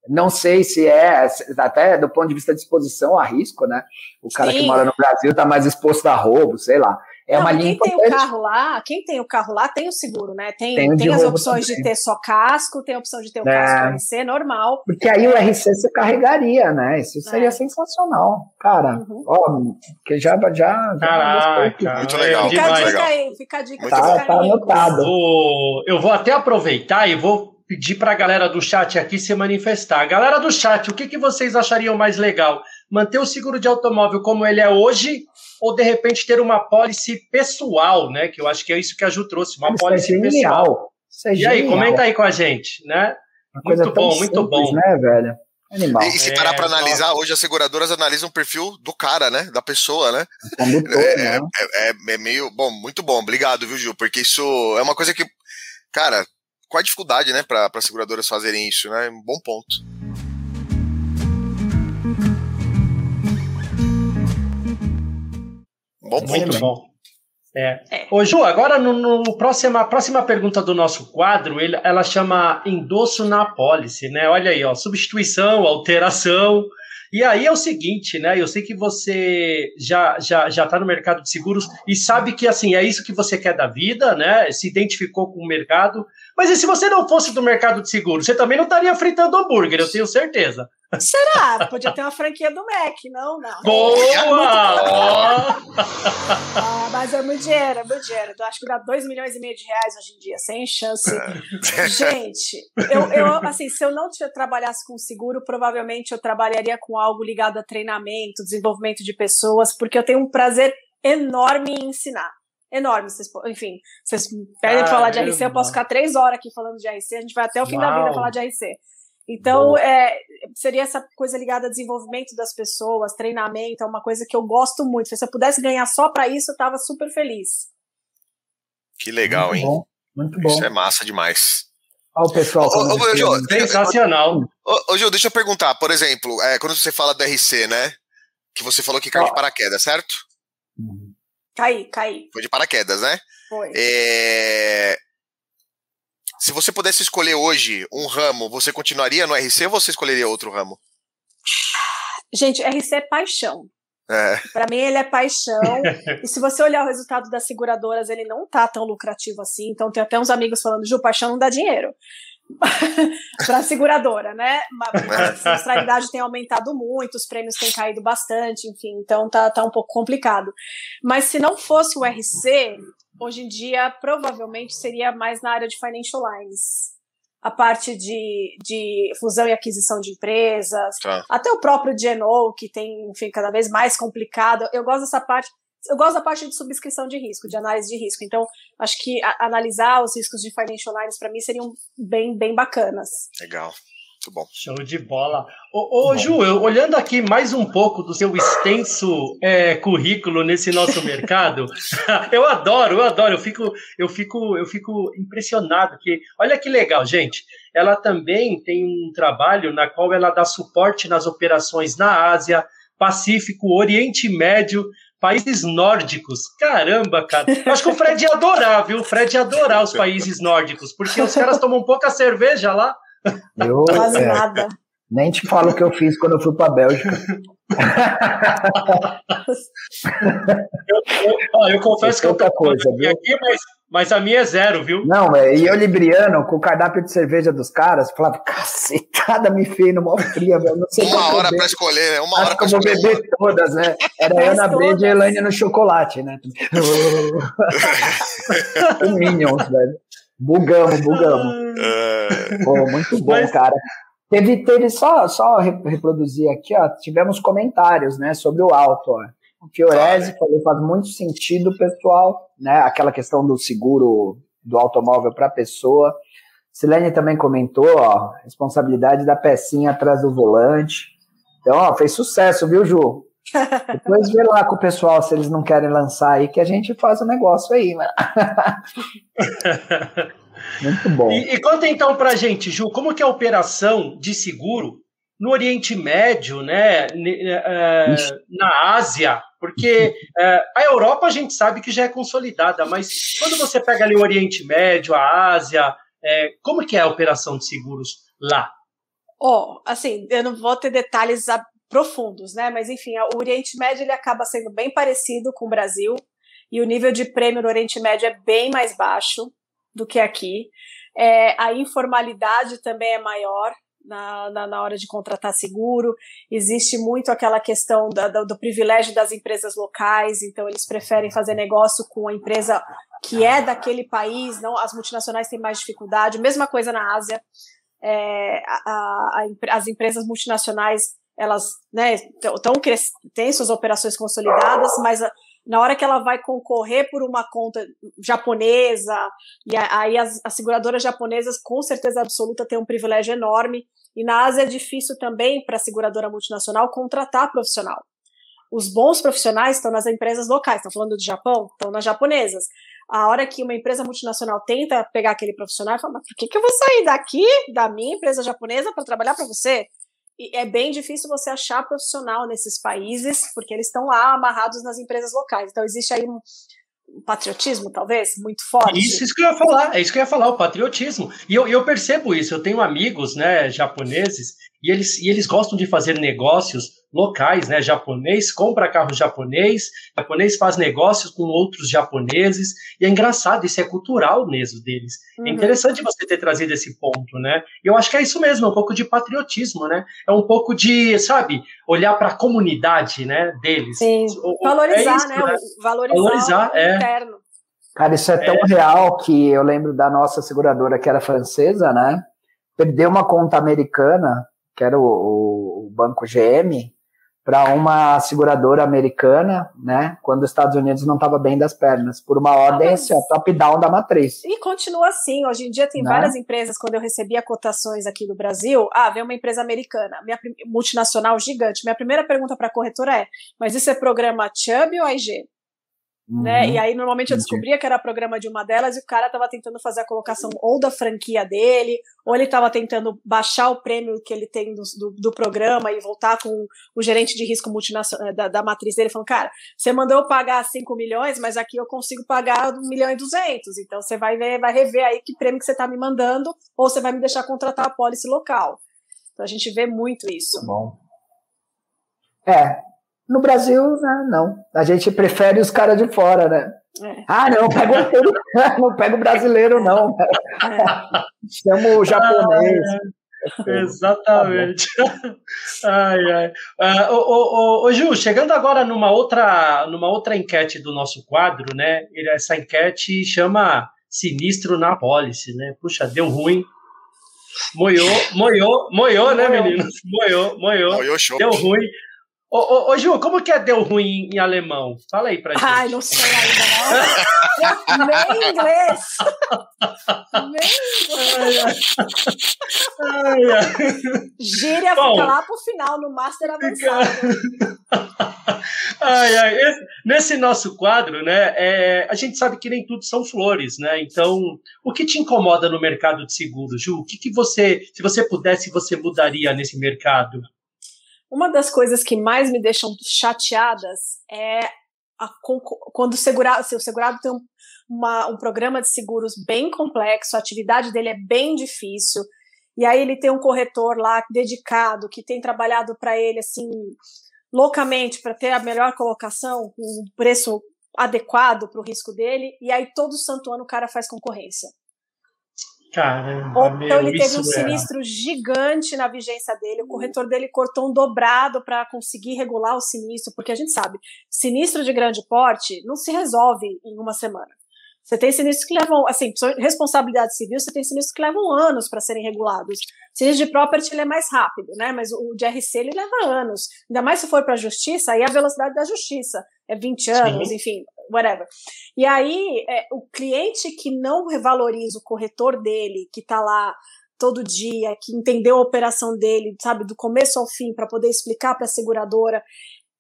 não sei se é, até do ponto de vista de exposição a risco, né? O cara Sim. que mora no Brasil está mais exposto a roubo, sei lá. É não, uma linha quem importante. tem o carro lá, quem tem o carro lá tem o seguro, né? Tem, tem, tem as opções também. de ter só casco, tem a opção de ter o é. casco RC normal. Porque aí o RC você carregaria, né? Isso seria é. sensacional. Cara, uhum. ó, que já já, Caraca, muito legal. Fica a dica aí, fica a dica. Tá, tá anotado. Eu vou, eu vou até aproveitar e vou pedir para a galera do chat aqui se manifestar. Galera do chat, o que, que vocês achariam mais legal? Manter o seguro de automóvel como ele é hoje ou de repente ter uma pólice pessoal, né? Que eu acho que é isso que a Ju trouxe, uma isso é pólice é pessoal. Isso é e aí, comenta aí com a gente, né? Uma muito bom, simples, muito bom. Né, velho? Animal. E, se parar é, para analisar, hoje as seguradoras analisam o perfil do cara, né? Da pessoa, né? Condutor, é, né? É, é, é, meio. Bom, muito bom. Obrigado, viu, Gil? Porque isso é uma coisa que. Cara, qual a dificuldade, né, para as seguradoras fazerem isso, né? Um bom ponto. Bom ponto. Muito bom. É. é. Ô, Ju, agora no, no próxima, próxima pergunta do nosso quadro, ele, ela chama endosso na apólice, né? Olha aí, ó, substituição, alteração. E aí é o seguinte, né? Eu sei que você já já já está no mercado de seguros e sabe que assim é isso que você quer da vida, né? Se identificou com o mercado, mas e se você não fosse do mercado de seguro, você também não estaria fritando hambúrguer, eu tenho certeza. Será? Podia ter uma franquia do Mac, não? Não. Boa! ah, mas é muito dinheiro, é muito dinheiro. Eu acho que dá 2 milhões e meio de reais hoje em dia, sem chance. Gente, eu, eu, assim, se eu não trabalhasse com seguro, provavelmente eu trabalharia com algo ligado a treinamento, desenvolvimento de pessoas, porque eu tenho um prazer enorme em ensinar enorme. Vocês, enfim, vocês pedem para falar de RC, eu posso ficar três horas aqui falando de RC, a gente vai até o fim Uau. da vida falar de RC. Então, é, seria essa coisa ligada a desenvolvimento das pessoas, treinamento, é uma coisa que eu gosto muito. Se eu pudesse ganhar só para isso, eu tava super feliz. Que legal, muito hein? Bom, muito bom. Isso é massa demais. Olha o pessoal. Ô, ô, Gil, Sensacional. Ô, Gil, deixa eu perguntar, por exemplo, é, quando você fala do RC, né? Que você falou que caiu de paraquedas, certo? Uhum. Caí, caí. Foi de paraquedas, né? Foi. É... se você pudesse escolher hoje um ramo, você continuaria no RC ou você escolheria outro ramo? Gente, RC é paixão. É. Para mim, ele é paixão. (laughs) e se você olhar o resultado das seguradoras, ele não tá tão lucrativo assim. Então, tem até uns amigos falando: Ju, paixão não dá dinheiro. (laughs) para a seguradora, né? (laughs) A sinistralidade tem aumentado muito, os prêmios têm caído bastante, enfim, então tá, tá um pouco complicado. Mas se não fosse o RC, hoje em dia provavelmente seria mais na área de financial lines a parte de, de fusão e aquisição de empresas, tá. até o próprio GNO, que tem, enfim, cada vez mais complicado. Eu gosto dessa parte, eu gosto da parte de subscrição de risco, de análise de risco. Então, acho que a, analisar os riscos de financial lines para mim seriam bem, bem bacanas. Legal. Muito bom. Show de bola. Ô, ô Ju, eu, olhando aqui mais um pouco do seu extenso é, currículo nesse nosso mercado, (laughs) eu adoro, eu adoro, eu fico, eu fico, eu fico impressionado que, olha que legal, gente. Ela também tem um trabalho na qual ela dá suporte nas operações na Ásia, Pacífico, Oriente Médio, países nórdicos. Caramba, cara. Eu acho que o Fred ia adorar, viu? O Fred ia adorar os países nórdicos, porque os caras tomam pouca cerveja lá. Eu, Quase é, nada. Nem te falo o que eu fiz quando eu fui para Bélgica. eu, eu, eu, confesso que eu tô coisa, viu? aqui, mas, mas a minha é zero, viu? Não, é, e eu libriano, com o cardápio de cerveja dos caras, falava, cacetada, me fez no mó fria, velho. Uma hora para escolher, né? Uma Acho hora pra eu vou beber todas, né? Era Ana Brede e Elaine no chocolate, né? (laughs) o Minions, velho. Bugamos, bugamos. É... Pô, muito bom, Mas... cara. Teve, teve só, só reproduzir aqui, ó, tivemos comentários, né, sobre o alto, ó. O Fiorese falou, faz muito sentido, pessoal, né, aquela questão do seguro do automóvel para a pessoa. Silene também comentou, ó, responsabilidade da pecinha atrás do volante. Então, ó, fez sucesso, viu, Ju? (laughs) Depois vê lá com o pessoal se eles não querem lançar aí, que a gente faz o um negócio aí, né? (laughs) Muito bom. E, e conta então pra gente, Ju, como que é a operação de seguro no Oriente Médio, né, é, na Ásia, porque é, a Europa a gente sabe que já é consolidada, mas quando você pega ali o Oriente Médio, a Ásia, é, como que é a operação de seguros lá? Ó, oh, assim, eu não vou ter detalhes profundos, né? Mas enfim, o Oriente Médio ele acaba sendo bem parecido com o Brasil e o nível de prêmio no Oriente Médio é bem mais baixo do que aqui. É, a informalidade também é maior na, na, na, hora de contratar seguro. Existe muito aquela questão da, do, do privilégio das empresas locais, então eles preferem fazer negócio com a empresa que é daquele país, não as multinacionais têm mais dificuldade. Mesma coisa na Ásia. É, a, a, as empresas multinacionais elas né, tão, têm suas operações consolidadas, mas a, na hora que ela vai concorrer por uma conta japonesa, e aí as, as, seguradoras japonesas, com certeza absoluta, têm um privilégio enorme, e na Ásia é difícil também para a seguradora multinacional contratar profissional. Os bons profissionais estão nas empresas locais, estão falando do Japão, estão nas japonesas. A hora que uma empresa multinacional tenta pegar aquele profissional, fala, mas por que, que eu vou sair daqui, da minha empresa japonesa, para trabalhar para você? E é bem difícil você achar profissional nesses países, porque eles estão lá amarrados nas empresas locais. Então existe aí um, patriotismo, talvez, muito forte. Isso, isso que eu ia falar, é isso que eu ia falar, o patriotismo. E eu, eu percebo isso, eu tenho amigos, né, japoneses, e eles, e eles gostam de fazer negócios locais, né? Japonês compra carro japonês, japonês faz negócios com outros japoneses, e é engraçado, isso é cultural mesmo deles. É uhum. É interessante você ter trazido esse ponto, né? E eu acho que é isso mesmo, é um pouco de patriotismo, né? É um pouco de, sabe, olhar para a comunidade, né, deles. Sim. Valorizar, é isso, né? né? Valorizar, Valorizar o é. interno. Cara, isso é tão é. real que eu lembro da nossa seguradora que era francesa, né? Perdeu uma conta americana, que era o, o banco GM, para uma seguradora americana, né, quando os Estados Unidos não estava bem das pernas, por uma ordem assim, top-down da matriz. E continua assim, hoje em dia tem né? várias empresas, quando eu recebia cotações aqui no Brasil, ah, vem uma empresa americana, minha multinacional gigante, minha primeira pergunta para a corretora é, mas isso é programa Chubb ou Né? Uhum. E aí, normalmente, eu descobria que era programa de uma delas e o cara estava tentando fazer a colocação ou da franquia dele, ou ele estava tentando baixar o prêmio que ele tem do, do, do, programa e voltar com o gerente de risco multinacional da, da matriz dele, falando: Cara, você mandou eu pagar 5 milhões, mas aqui eu consigo pagar 1 milhão e 200. Então, você vai ver, vai rever aí que prêmio que você está me mandando, ou você vai me deixar contratar a pólice local. Então, a gente vê muito isso. Bom. É, no Brasil, né, não. A gente prefere os caras de fora, né? É. Ah, não, pega o (laughs) não pega o brasileiro, não. É. Chama o japonês. Ah, é. Exatamente. ai, ai. Uh, ô, ô, ô, Ju, chegando agora numa outra, numa outra enquete do nosso quadro, né? Essa enquete chama Sinistro na Policy, né? Puxa, deu ruim. Moiou, moiou, moiou, né, meninos? Moiou. moiou deu ruim. Ô, ô, ô, Ju, como que é deu ruim em alemão? Fala aí pra gente. Ai, não sei ainda não. (laughs) Nem inglês. Nem inglês. Ai, ai. Gíria Bom, fica lá pro final, no Master Avançado. (laughs) ai, ai. Nesse nosso quadro, né, é, a gente sabe que nem tudo são flores, né? Então, o que te incomoda no mercado de seguros, Ju? O que, que você, se você pudesse, você mudaria nesse mercado? Uma das coisas que mais me deixam chateadas é a, quando o segurado, se o segurado tem um, uma, um programa de seguros bem complexo, a atividade dele é bem difícil, e aí ele tem um corretor lá dedicado, que tem trabalhado para ele assim loucamente para ter a melhor colocação, um preço adequado para o risco dele, e aí todo santo ano o cara faz concorrência. Caramba, então ele teve um é sinistro gigante na vigência dele, o corretor dele cortou um dobrado para conseguir regular o sinistro, porque a gente sabe, sinistro de grande porte não se resolve em uma semana. Você tem sinistros que levam, assim, responsabilidade civil, você tem sinistros que levam anos para serem regulados. Sinistro de property ele é mais rápido, né? Mas o de RC ele leva anos. Ainda mais se for para a justiça, aí a velocidade da justiça é 20 anos, Sim. enfim, whatever. E aí, é, o cliente que não revaloriza o corretor dele, que está lá todo dia, que entendeu a operação dele, sabe, do começo ao fim, para poder explicar para a seguradora,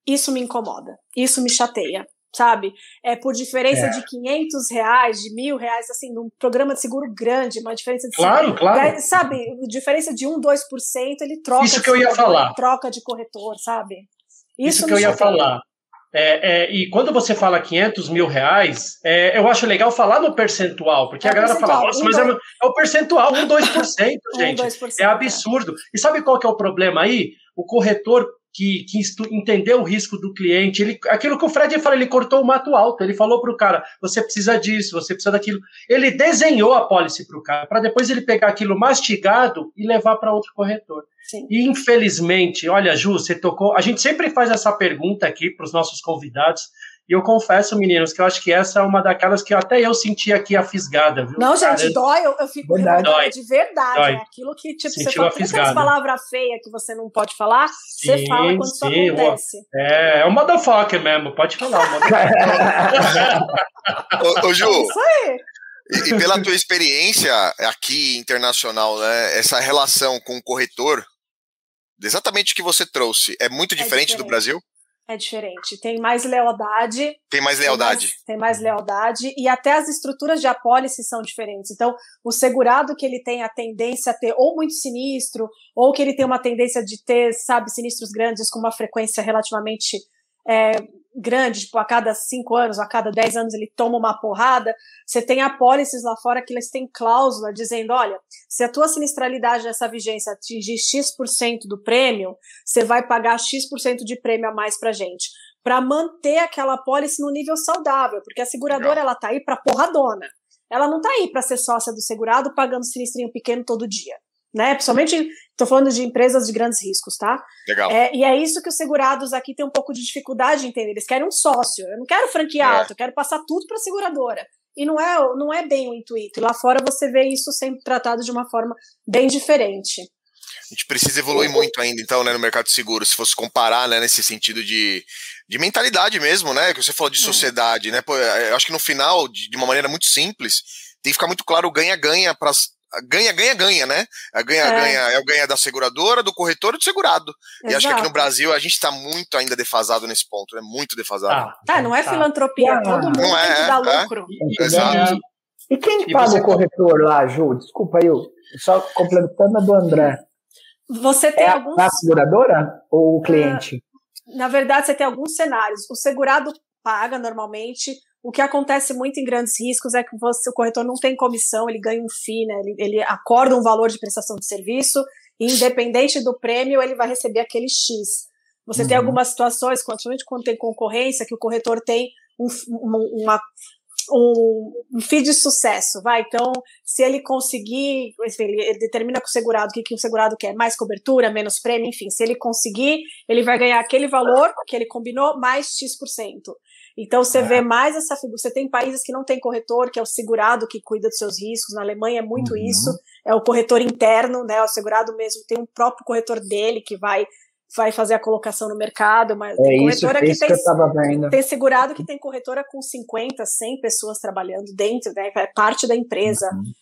isso me incomoda, isso me chateia sabe? É por diferença é. de 500 reais, de mil reais, assim, num programa de seguro grande, uma diferença de. Claro, claro. sabe? Diferença de 1, 2%, ele troca. Isso que eu ia falar. Troca de corretor, sabe? Isso, Isso que eu ia falar. É, é, e quando você fala 500 mil reais, é, eu acho legal falar no percentual, porque a galera fala, nossa, mas é, é, o percentual, 1, 2%, (laughs) gente. 1, 2%, é absurdo. E sabe qual que é o problema aí? O corretor que, que entendeu o risco do cliente. Ele, aquilo que o Fred falou, ele cortou o mato alto. Ele falou para o cara: você precisa disso, você precisa daquilo. Ele desenhou a pólice para o cara, para depois ele pegar aquilo mastigado e levar para outro corretor. Sim. E infelizmente, olha, Ju, você tocou. A gente sempre faz essa pergunta aqui para os nossos convidados. E eu confesso, meninos, que eu acho que essa é uma daquelas que até eu senti aqui a fisgada, viu? Não, gente, Cara, dói, eu, eu fico verdade. de verdade. Dói. É aquilo que, tipo, Sentiu você fala, aquelas palavras feias que você não pode falar, sim, você fala quando sim, isso acontece. É, é um motherfucker mesmo, pode falar. (laughs) ô, ô, Ju, é isso aí. E, e pela tua experiência aqui internacional, né, essa relação com o corretor, exatamente o que você trouxe, é muito diferente, é diferente. do Brasil? é diferente. Tem mais lealdade. Tem mais lealdade. Tem mais, tem mais, lealdade. E até as estruturas de apólice são diferentes. Então, o segurado que ele tem a tendência a ter ou muito sinistro, ou que ele tem uma tendência de ter, sabe, sinistros grandes com uma frequência relativamente é, grande, tipo, a cada cinco anos, a cada dez anos ele toma uma porrada, você tem apólices lá fora que eles têm cláusula dizendo, olha, se a tua sinistralidade nessa vigência atingir X% do prêmio, você vai pagar X% de prêmio a mais pra gente. Para manter aquela apólice no nível saudável, porque a seguradora Legal. ela tá aí para porradona. Ela não tá aí para ser sócia do segurado pagando sinistrinho pequeno todo dia né? Principalmente, estou falando de empresas de grandes riscos, tá? Legal. É, e é isso que os segurados aqui têm um pouco de dificuldade de entender. Eles querem um sócio. Eu não quero franquia é. alta, eu quero passar tudo para a seguradora. E não é, não é bem o intuito. E lá fora você vê isso sempre tratado de uma forma bem diferente. A gente precisa evoluir muito ainda, então, né, no mercado de seguros, se fosse comparar, né, nesse sentido de, de mentalidade mesmo, né, que você falou de é. sociedade, né, Pô, eu acho que no final, de, de uma maneira muito simples, tem que ficar muito claro o ganha-ganha para ganha, ganha, ganha, né? Ganha, é. ganha, é o ganha da seguradora, do corretor e do segurado. Exato. E acho que aqui no Brasil a gente está muito ainda defasado nesse ponto, né? Muito defasado. Ah, tá, não é tá. filantropia, ah, todo mundo não é, tem que dar é, lucro. É. Exato. E quem e paga o corretor lá, Ju? Desculpa eu, só completando a do André. Você tem é alguns. A seguradora ou o cliente? Na verdade, você tem alguns cenários. O segurado paga normalmente. O que acontece muito em grandes riscos é que você, o corretor não tem comissão, ele ganha um FII, né? Ele, ele acorda um valor de prestação de serviço, e independente do prêmio, ele vai receber aquele X. Você uhum. tem algumas situações, principalmente quando tem concorrência, que o corretor tem um, uma, um, um FII de sucesso, vai. Então, se ele conseguir, ele, ele determina com o segurado o que, que o segurado quer, mais cobertura, menos prêmio, enfim, se ele conseguir, ele vai ganhar aquele valor que ele combinou, mais X%. Então você é. vê mais essa figura. Você tem países que não tem corretor, que é o segurado que cuida dos seus riscos. Na Alemanha é muito uhum. isso. É o corretor interno, né? O segurado mesmo tem um próprio corretor dele que vai vai fazer a colocação no mercado, mas é tem corretora isso, que, tem, que tem segurado que tem corretora com 50, 100 pessoas trabalhando dentro, né? É parte da empresa. Uhum.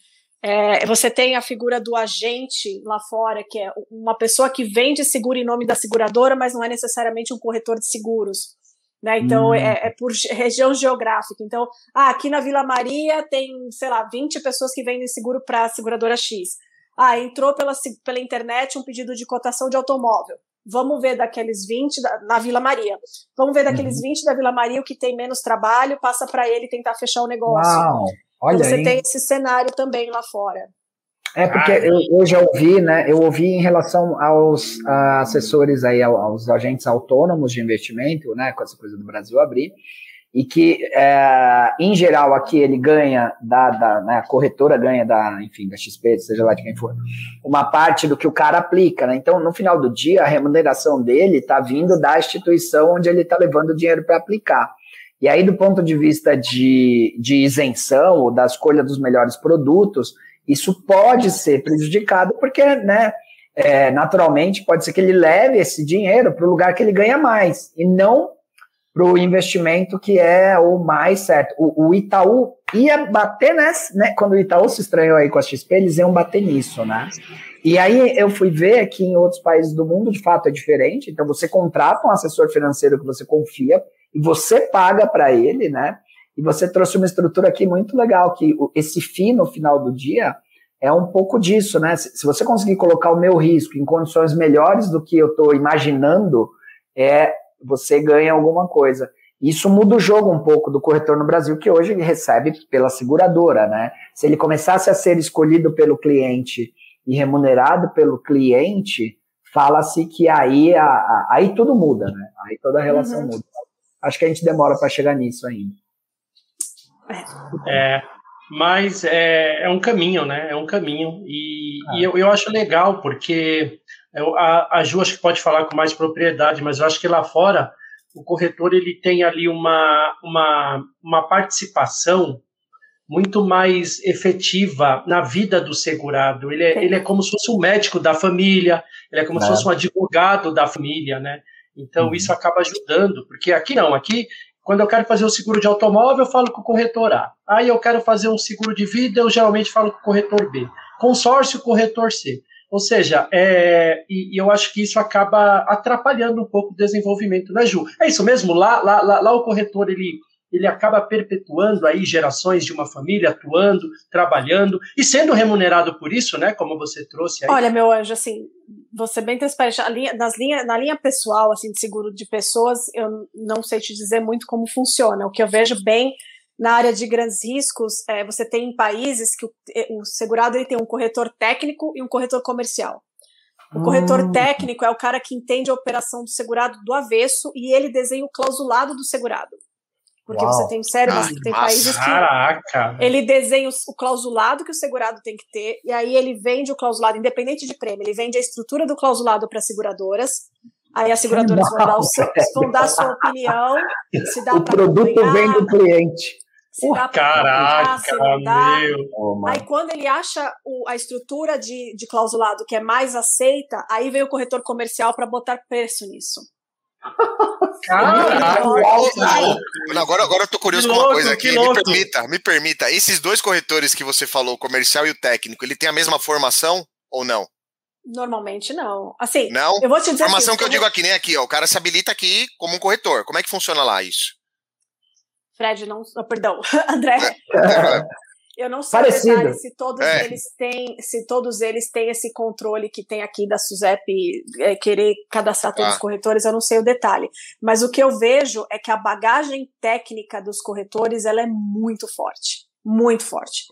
É, você tem a figura do agente lá fora, que é uma pessoa que vende seguro em nome da seguradora, mas não é necessariamente um corretor de seguros. Né? Então, hum. é, é, por região geográfica. Então, ah, aqui na Vila Maria tem, sei lá, 20 pessoas que vendem seguro para a seguradora X. Ah, entrou pela, pela internet um pedido de cotação de automóvel. Vamos ver daqueles 20 da, na Vila Maria. Vamos ver daqueles uhum. 20 da Vila Maria o que tem menos trabalho, passa para ele tentar fechar o negócio. Uau, olha então, você aí. tem esse cenário também lá fora. É porque eu, eu, já ouvi, né? Eu ouvi em relação aos assessores aí, aos agentes autônomos de investimento, né? Com essa coisa do Brasil abrir, e que é, em geral aqui ele ganha da, da né, a corretora ganha da, enfim, da XP, seja lá de quem for, uma parte do que o cara aplica, né? Então, no final do dia, a remuneração dele está vindo da instituição onde ele está levando o dinheiro para aplicar. E aí, do ponto de vista de, de isenção ou da escolha dos melhores produtos, isso pode ser prejudicado porque, né, é, naturalmente, pode ser que ele leve esse dinheiro para o lugar que ele ganha mais e não para o investimento que é o mais certo. O, o Itaú ia bater nessa, né? Quando o Itaú se estranhou aí com a XP, eles iam bater nisso, né? E aí eu fui ver que em outros países do mundo, de fato, é diferente. Então você contrata um assessor financeiro que você confia e você paga para ele, né? E você trouxe uma estrutura aqui muito legal, que esse FII no final do dia é um pouco disso, né? Se, você conseguir colocar o meu risco em condições melhores do que eu estou imaginando, é você ganha alguma coisa. Isso muda o jogo um pouco do corretor no Brasil, que hoje ele recebe pela seguradora, né? Se ele começasse a ser escolhido pelo cliente e remunerado pelo cliente, fala-se que aí, a, a, aí tudo muda, né? Aí toda a relação uhum. muda. Acho que a gente demora para chegar nisso ainda. É, mas é, é um caminho, né? É um caminho. E, ah. e eu, eu acho legal, porque eu, a, a Ju acho que pode falar com mais propriedade, mas eu acho que lá fora o corretor ele tem ali uma, uma, uma participação muito mais efetiva na vida do segurado. Ele é, ele é como se fosse um médico da família, ele é como se fosse um advogado da família, né? Então, uhum. isso acaba ajudando, porque aqui não, aqui quando eu quero fazer um seguro de automóvel, eu falo com o corretor A. Aí eu quero fazer um seguro de vida, eu geralmente falo com o corretor B. Consórcio, corretor C. Ou seja, é, e, e, eu acho que isso acaba atrapalhando um pouco o desenvolvimento, né, Ju? É isso mesmo, lá, lá, lá, lá o corretor, ele, ele acaba perpetuando aí gerações de uma família, atuando, trabalhando e sendo remunerado por isso, né? Como você trouxe aí. Olha, meu anjo, assim, você bem transparente, linha, nas linha, na linha pessoal, assim, de seguro de pessoas, eu não sei te dizer muito como funciona. O que eu vejo bem na área de grandes riscos, é, você tem países que o, o segurado ele tem um corretor técnico e um corretor comercial. O corretor hum. técnico é o cara que entende a operação do segurado do avesso e ele desenha o clausulado do segurado. Porque Uau. você tem sério, ah, tem países que caraca. ele desenha o clausulado que o segurado tem que ter, e aí ele vende o clausulado, independente de prêmio, ele vende a estrutura do clausulado para seguradoras. Aí as seguradoras vão dar, o seu, vão dar a sua opinião. (laughs) Se dá o produto vem do cliente. Se dá Caraca, se não dá. Meu. aí quando ele acha o, a estrutura de, de clausulado que é mais aceita, aí vem o corretor comercial para botar preço nisso. Agora, agora eu tô curioso com uma coisa aqui. Me permita, me permita. Esses dois corretores que você falou, o comercial e o técnico, ele tem a mesma formação ou não? Normalmente não. Assim, não? eu vou te dizer Formação assim, que eu digo aqui, nem aqui, ó. O cara se habilita aqui como um corretor. Como é que funciona lá isso? Fred, não. Oh, perdão, (laughs) André. Eu não sei detalhe, se todos é. eles têm, se todos eles têm esse controle que tem aqui da Suzep é, querer cadastrar todos ah. os corretores, eu não sei o detalhe. Mas o que eu vejo é que a bagagem técnica dos corretores ela é muito forte, muito forte.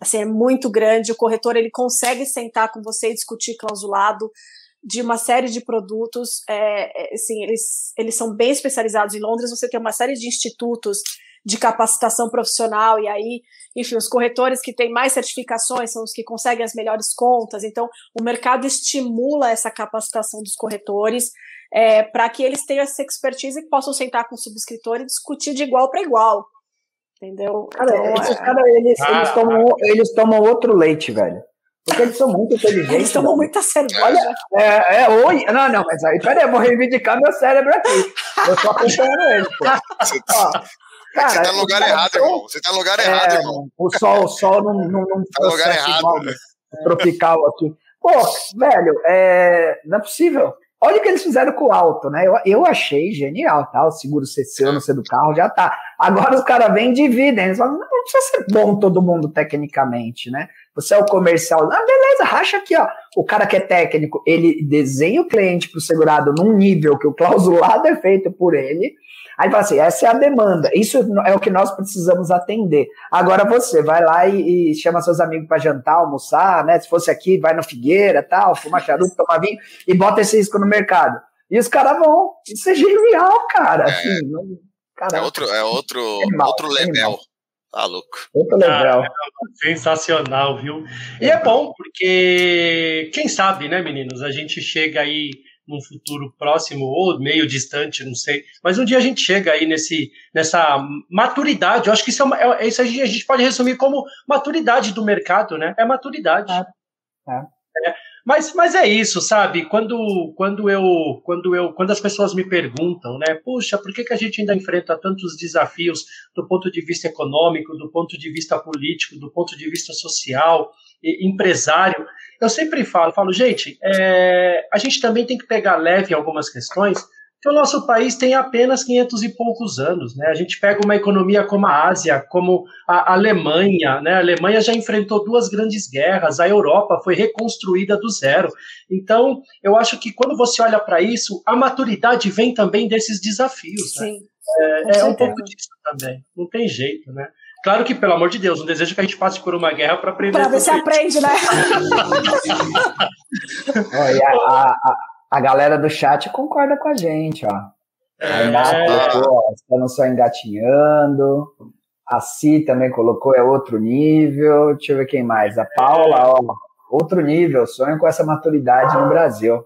Assim, é muito grande. O corretor ele consegue sentar com você e discutir clausulado de uma série de produtos. É, é assim, eles, eles são bem especializados. Em Londres você tem uma série de institutos de capacitação profissional, e aí, enfim, os corretores que têm mais certificações são os que conseguem as melhores contas, então o mercado estimula essa capacitação dos corretores é, para que eles tenham essa expertise e possam sentar com o subscritor e discutir de igual para igual. Entendeu? Cara, então, esses é... caras, eles, ah, eles, tomam, eles tomam outro leite, velho. Porque eles são muito inteligentes. Eles tomam muita cerveja. Olha, é, é, oi. Não, não, mas aí, peraí, eu vou reivindicar meu cérebro aqui. Eu tô acompanhando ele, pô. (laughs) Ó, Cara, você tá no lugar errado, irmão. Você tá no lugar é, errado, irmão. O sol, o sol não, não, não tá no lugar errado. Né? tropical aqui. Pô, velho, é, não é possível. Olha o que eles fizeram com o alto, né? Eu, eu achei genial, tá? O seguro seu, não ser do carro, já tá. Agora os caras vêm e dividem. Eles falam, não precisa ser bom todo mundo tecnicamente, né? Você é o comercial. Ah, beleza, racha aqui, ó. O cara que é técnico, ele desenha o cliente pro segurado num nível que o (laughs) clausulado é feito por ele Aí fala assim: essa é a demanda, isso é o que nós precisamos atender. Agora você vai lá e, e chama seus amigos para jantar, almoçar, né? Se fosse aqui, vai no Figueira, tal, fuma charuto, toma vinho e bota esse risco no mercado. E os caras vão. Isso é genial, cara. É, assim, não, é outro, é outro, animal, outro level. Tá louco. Outro level. Ah, sensacional, viu? E é bom, porque quem sabe, né, meninos? A gente chega aí num futuro próximo ou meio distante, não sei. Mas um dia a gente chega aí nesse, nessa maturidade. Eu acho que isso, é, uma, é isso a gente pode resumir como maturidade do mercado, né? É maturidade. É. É. É. Mas, mas é isso, sabe? Quando, quando eu, quando eu, quando as pessoas me perguntam, né? Puxa, por que, que a gente ainda enfrenta tantos desafios do ponto de vista econômico, do ponto de vista político, do ponto de vista social, e, empresário? Eu sempre falo, falo, gente, é, a gente também tem que pegar leve algumas questões, que o nosso país tem apenas 500 e poucos anos, né? A gente pega uma economia como a Ásia, como a Alemanha, né? A Alemanha já enfrentou duas grandes guerras, a Europa foi reconstruída do zero. Então, eu acho que quando você olha para isso, a maturidade vem também desses desafios, né? Sim. É, é um pouco disso também, não tem jeito, né? Claro que, pelo amor de Deus, não desejo que a gente passe por uma guerra para aprender. Para ver se aprende, né? (laughs) A, a, a, galera do chat concorda com a gente, ó. É. A Renata colocou, ó, não só engatinhando. A Si também colocou, é outro nível. Deixa eu ver quem mais. A Paula, ó, outro nível. Sonho com essa maturidade no Brasil.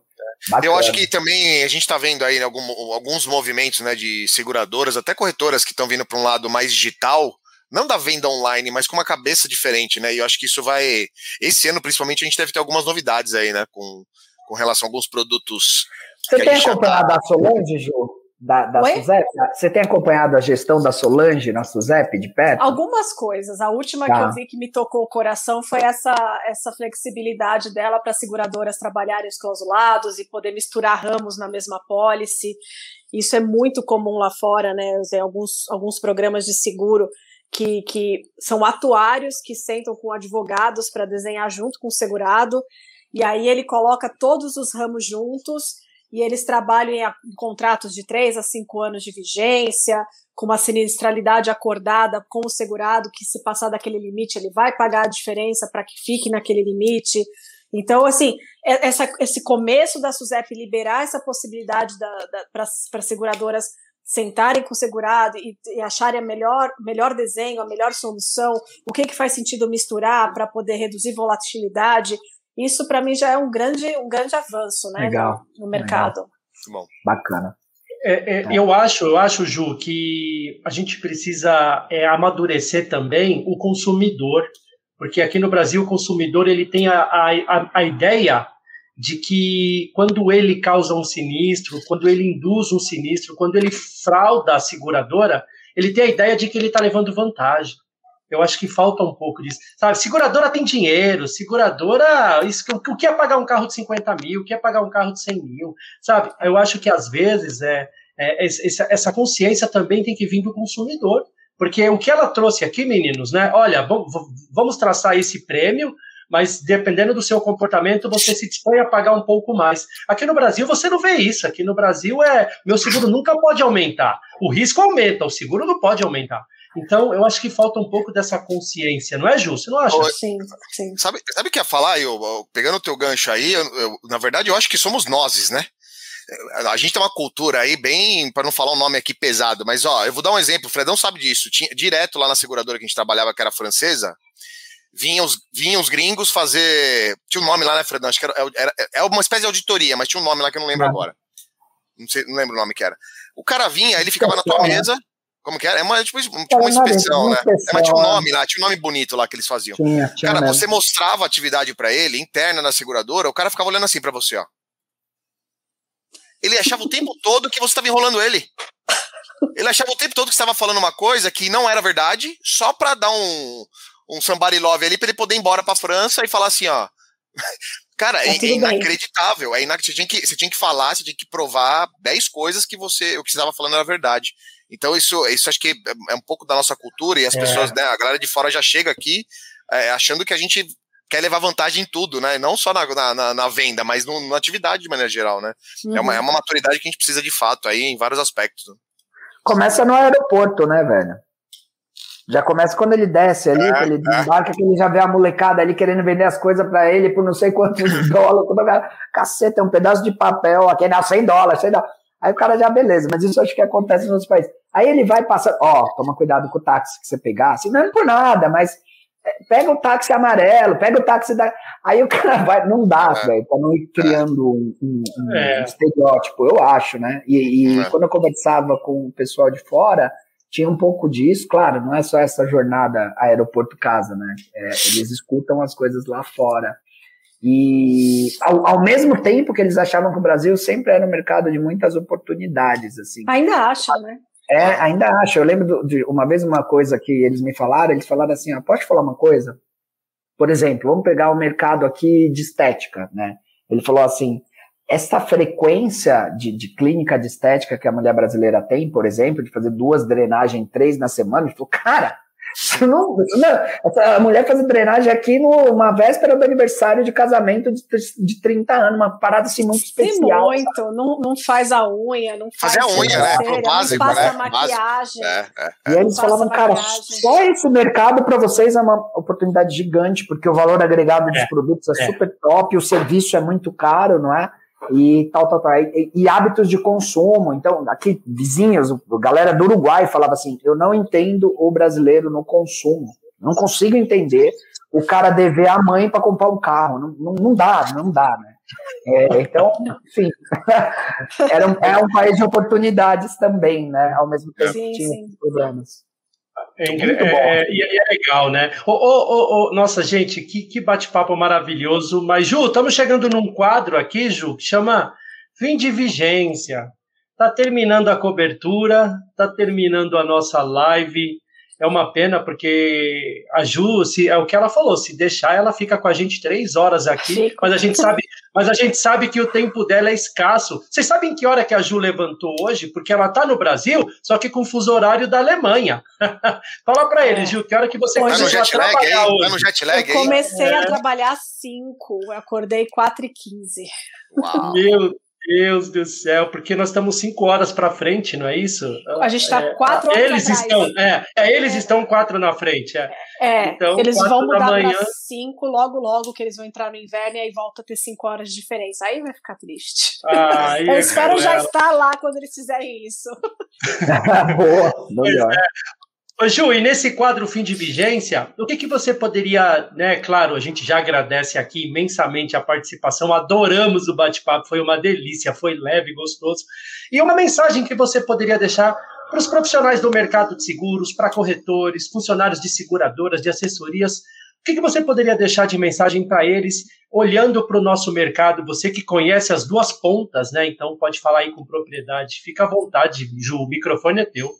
Bacana. Eu acho que também a gente está vendo aí algum, alguns movimentos né, de seguradoras, até corretoras que estão vindo para um lado mais digital, não da venda online, mas com uma cabeça diferente, né? E eu acho que isso vai. Esse ano, principalmente, a gente deve ter algumas novidades aí, né? Com, com relação a alguns produtos. Você tem acompanhado tá... a Solange, Ju? Da, da Suzep? Você tem acompanhado a gestão da Solange na Suzep de perto? Algumas coisas. A última tá. que eu vi que me tocou o coração foi essa, essa flexibilidade dela para seguradoras trabalharem os clausulados e poder misturar ramos na mesma pólice. Isso é muito comum lá fora, né? Alguns, alguns programas de seguro que, que são atuários que sentam com advogados para desenhar junto com o segurado, e aí ele coloca todos os ramos juntos e eles trabalham em, em contratos de três a cinco anos de vigência, com uma sinistralidade acordada com o segurado, que se passar daquele limite, ele vai pagar a diferença para que fique naquele limite. Então, assim, essa, esse começo da SUSEP liberar essa possibilidade para seguradoras sentarem com o segurado e, e acharem a melhor, melhor desenho, a melhor solução, o que, que faz sentido misturar para poder reduzir volatilidade, isso para mim já é um grande, um grande avanço né, Legal. no, no mercado. Legal. Bacana. É, é, eu acho, eu acho, Ju, que a gente precisa é, amadurecer também o consumidor, porque aqui no Brasil o consumidor ele tem a, a, a ideia de que quando ele causa um sinistro, quando ele induz um sinistro, quando ele frauda a seguradora, ele tem a ideia de que ele está levando vantagem. Eu acho que falta um pouco disso. Sabe, seguradora tem dinheiro, seguradora. Isso, o que é pagar um carro de 50 mil? O que é pagar um carro de 100 mil? Sabe, eu acho que às vezes é, é essa consciência também tem que vir do consumidor. Porque o que ela trouxe aqui, meninos, né? Olha, vamos traçar esse prêmio, mas dependendo do seu comportamento, você se dispõe a pagar um pouco mais. Aqui no Brasil você não vê isso. Aqui no Brasil é meu seguro nunca pode aumentar. O risco aumenta, o seguro não pode aumentar. Então, eu acho que falta um pouco dessa consciência, não é, Ju? Você não acha? Sim, sim. Sabe, sabe o que ia falar? Eu, eu, pegando o teu gancho aí, eu, eu, na verdade, eu acho que somos nós, né? A gente tem uma cultura aí bem, para não falar um nome aqui pesado, mas ó, eu vou dar um exemplo, o Fredão sabe disso. Tinha, direto lá na seguradora que a gente trabalhava, que era francesa, vinham os, vinham os gringos fazer. Tinha um nome lá, né, Fredão? Acho que era, era, era uma espécie de auditoria, mas tinha um nome lá que eu não lembro agora. Não, sei, não lembro o nome que era. O cara vinha, ele ficava na tua mesa, como que era? É uma, tipo, tipo uma inspeção, né? É, mas tinha um nome lá, tinha um nome bonito lá que eles faziam. Tinha, tinha cara, mesmo. você mostrava atividade para ele, interna na seguradora, o cara ficava olhando assim para você, ó. Ele achava o tempo todo que você estava enrolando ele. Ele achava o tempo todo que estava falando uma coisa que não era verdade, só para dar um, um somebody love ali, para ele poder ir embora pra França e falar assim, ó. (laughs) Cara, é, é inacreditável. É inac... você, tinha que, você tinha que falar, você tinha que provar 10 coisas que você o que estava falando era verdade. Então, isso, isso acho que é, é um pouco da nossa cultura e as é. pessoas, né, a galera de fora já chega aqui é, achando que a gente quer levar vantagem em tudo, né? Não só na, na, na venda, mas no, na atividade de maneira geral, né? Uhum. É, uma, é uma maturidade que a gente precisa de fato aí em vários aspectos. Começa no aeroporto, né, velho? Já começa quando ele desce ali, é, ele é. embarca, que ele já vê a molecada ali querendo vender as coisas para ele por não sei quantos (laughs) dólares. Caceta, é um pedaço de papel aqui, dá 100 dólares, 100 dólares. Aí o cara já, beleza, mas isso acho que acontece nos outros países. Aí ele vai passando, ó, oh, toma cuidado com o táxi que você pegar, assim, não é por nada, mas é, pega o táxi amarelo, pega o táxi da. Aí o cara (laughs) vai, não dá, é. velho, pra não ir criando um, um, um é. estereótipo, eu acho, né? E, e é. quando eu conversava com o pessoal de fora, tinha um pouco disso, claro, não é só essa jornada aeroporto-casa, né? É, eles escutam as coisas lá fora. E ao, ao, mesmo tempo que eles achavam que o Brasil sempre era um mercado de muitas oportunidades, assim. Ainda acham, né? É, ainda acho. Eu lembro de uma vez uma coisa que eles me falaram, eles falaram assim, ah, pode falar uma coisa? Por exemplo, vamos pegar o mercado aqui de estética, né? Ele falou assim, essa frequência de, de, clínica de estética que a mulher brasileira tem, por exemplo, de fazer duas drenagens, três na semana, ele falou, cara, não, não, a mulher fazer drenagem aqui numa véspera do aniversário de casamento de, de 30 anos, uma parada assim muito especial. Sim, muito, não, não faz a unha, não faz Fazer a unha, né? Básico, não né? a maquiagem. É, é, é. E eles falavam, cara, só esse mercado para vocês é uma oportunidade gigante, porque o valor agregado dos é, produtos é, é, super top, o serviço é muito caro, não é? E tal, tal, tal. E, e, hábitos de consumo. Então, aqui, vizinhos, galera do Uruguai falava assim: eu não entendo o brasileiro no consumo. Não consigo entender o cara dever a mãe para comprar um carro. Não, não, não, dá, não dá, né? É, então, enfim, (laughs) era um, é um país de oportunidades também, né? Ao mesmo tempo sim, que tinha sim. problemas. É, é, é, e é, legal, né? Oh, oh, oh, nossa, gente, que, que bate-papo maravilhoso. Mas, Ju, estamos chegando num quadro aqui, Ju, que chama Fim de Vigência. Tá terminando a cobertura, tá terminando a nossa live é uma pena porque a Ju, se, é o que ela falou, se deixar, ela fica com a gente três horas aqui, mas a gente sabe, (laughs) mas a gente sabe que o tempo dela é escasso. Vocês sabem que hora que a Ju levantou hoje? Porque ela está no Brasil, só que com fuso horário da Alemanha. (laughs) Fala para eles, Ju, que hora que você hoje, começou a trabalhar aí, hoje? No jet lag, eu comecei é. a trabalhar às 5, eu acordei 4 e 15. Uau. Meu Deus do céu, porque nós estamos cinco horas para frente, não é isso? A gente está é, quatro horas Eles atrás. estão, é, é eles é. estão quatro na frente. É, é então, eles vão mudar manhã... para cinco logo, logo que eles vão entrar no inverno e aí volta a ter cinco horas de diferença. Aí vai ficar triste. Ah, Eu espero já estar lá quando eles fizerem isso. (laughs) Boa, melhor. Ô, Ju, e nesse quadro fim de vigência, o que, que você poderia, né? Claro, a gente já agradece aqui imensamente a participação, adoramos o bate-papo, foi uma delícia, foi leve, gostoso. E uma mensagem que você poderia deixar para os profissionais do mercado de seguros, para corretores, funcionários de seguradoras, de assessorias. O que, que você poderia deixar de mensagem para eles, olhando para o nosso mercado? Você que conhece as duas pontas, né? Então pode falar aí com propriedade. Fica à vontade, Ju, o microfone é teu.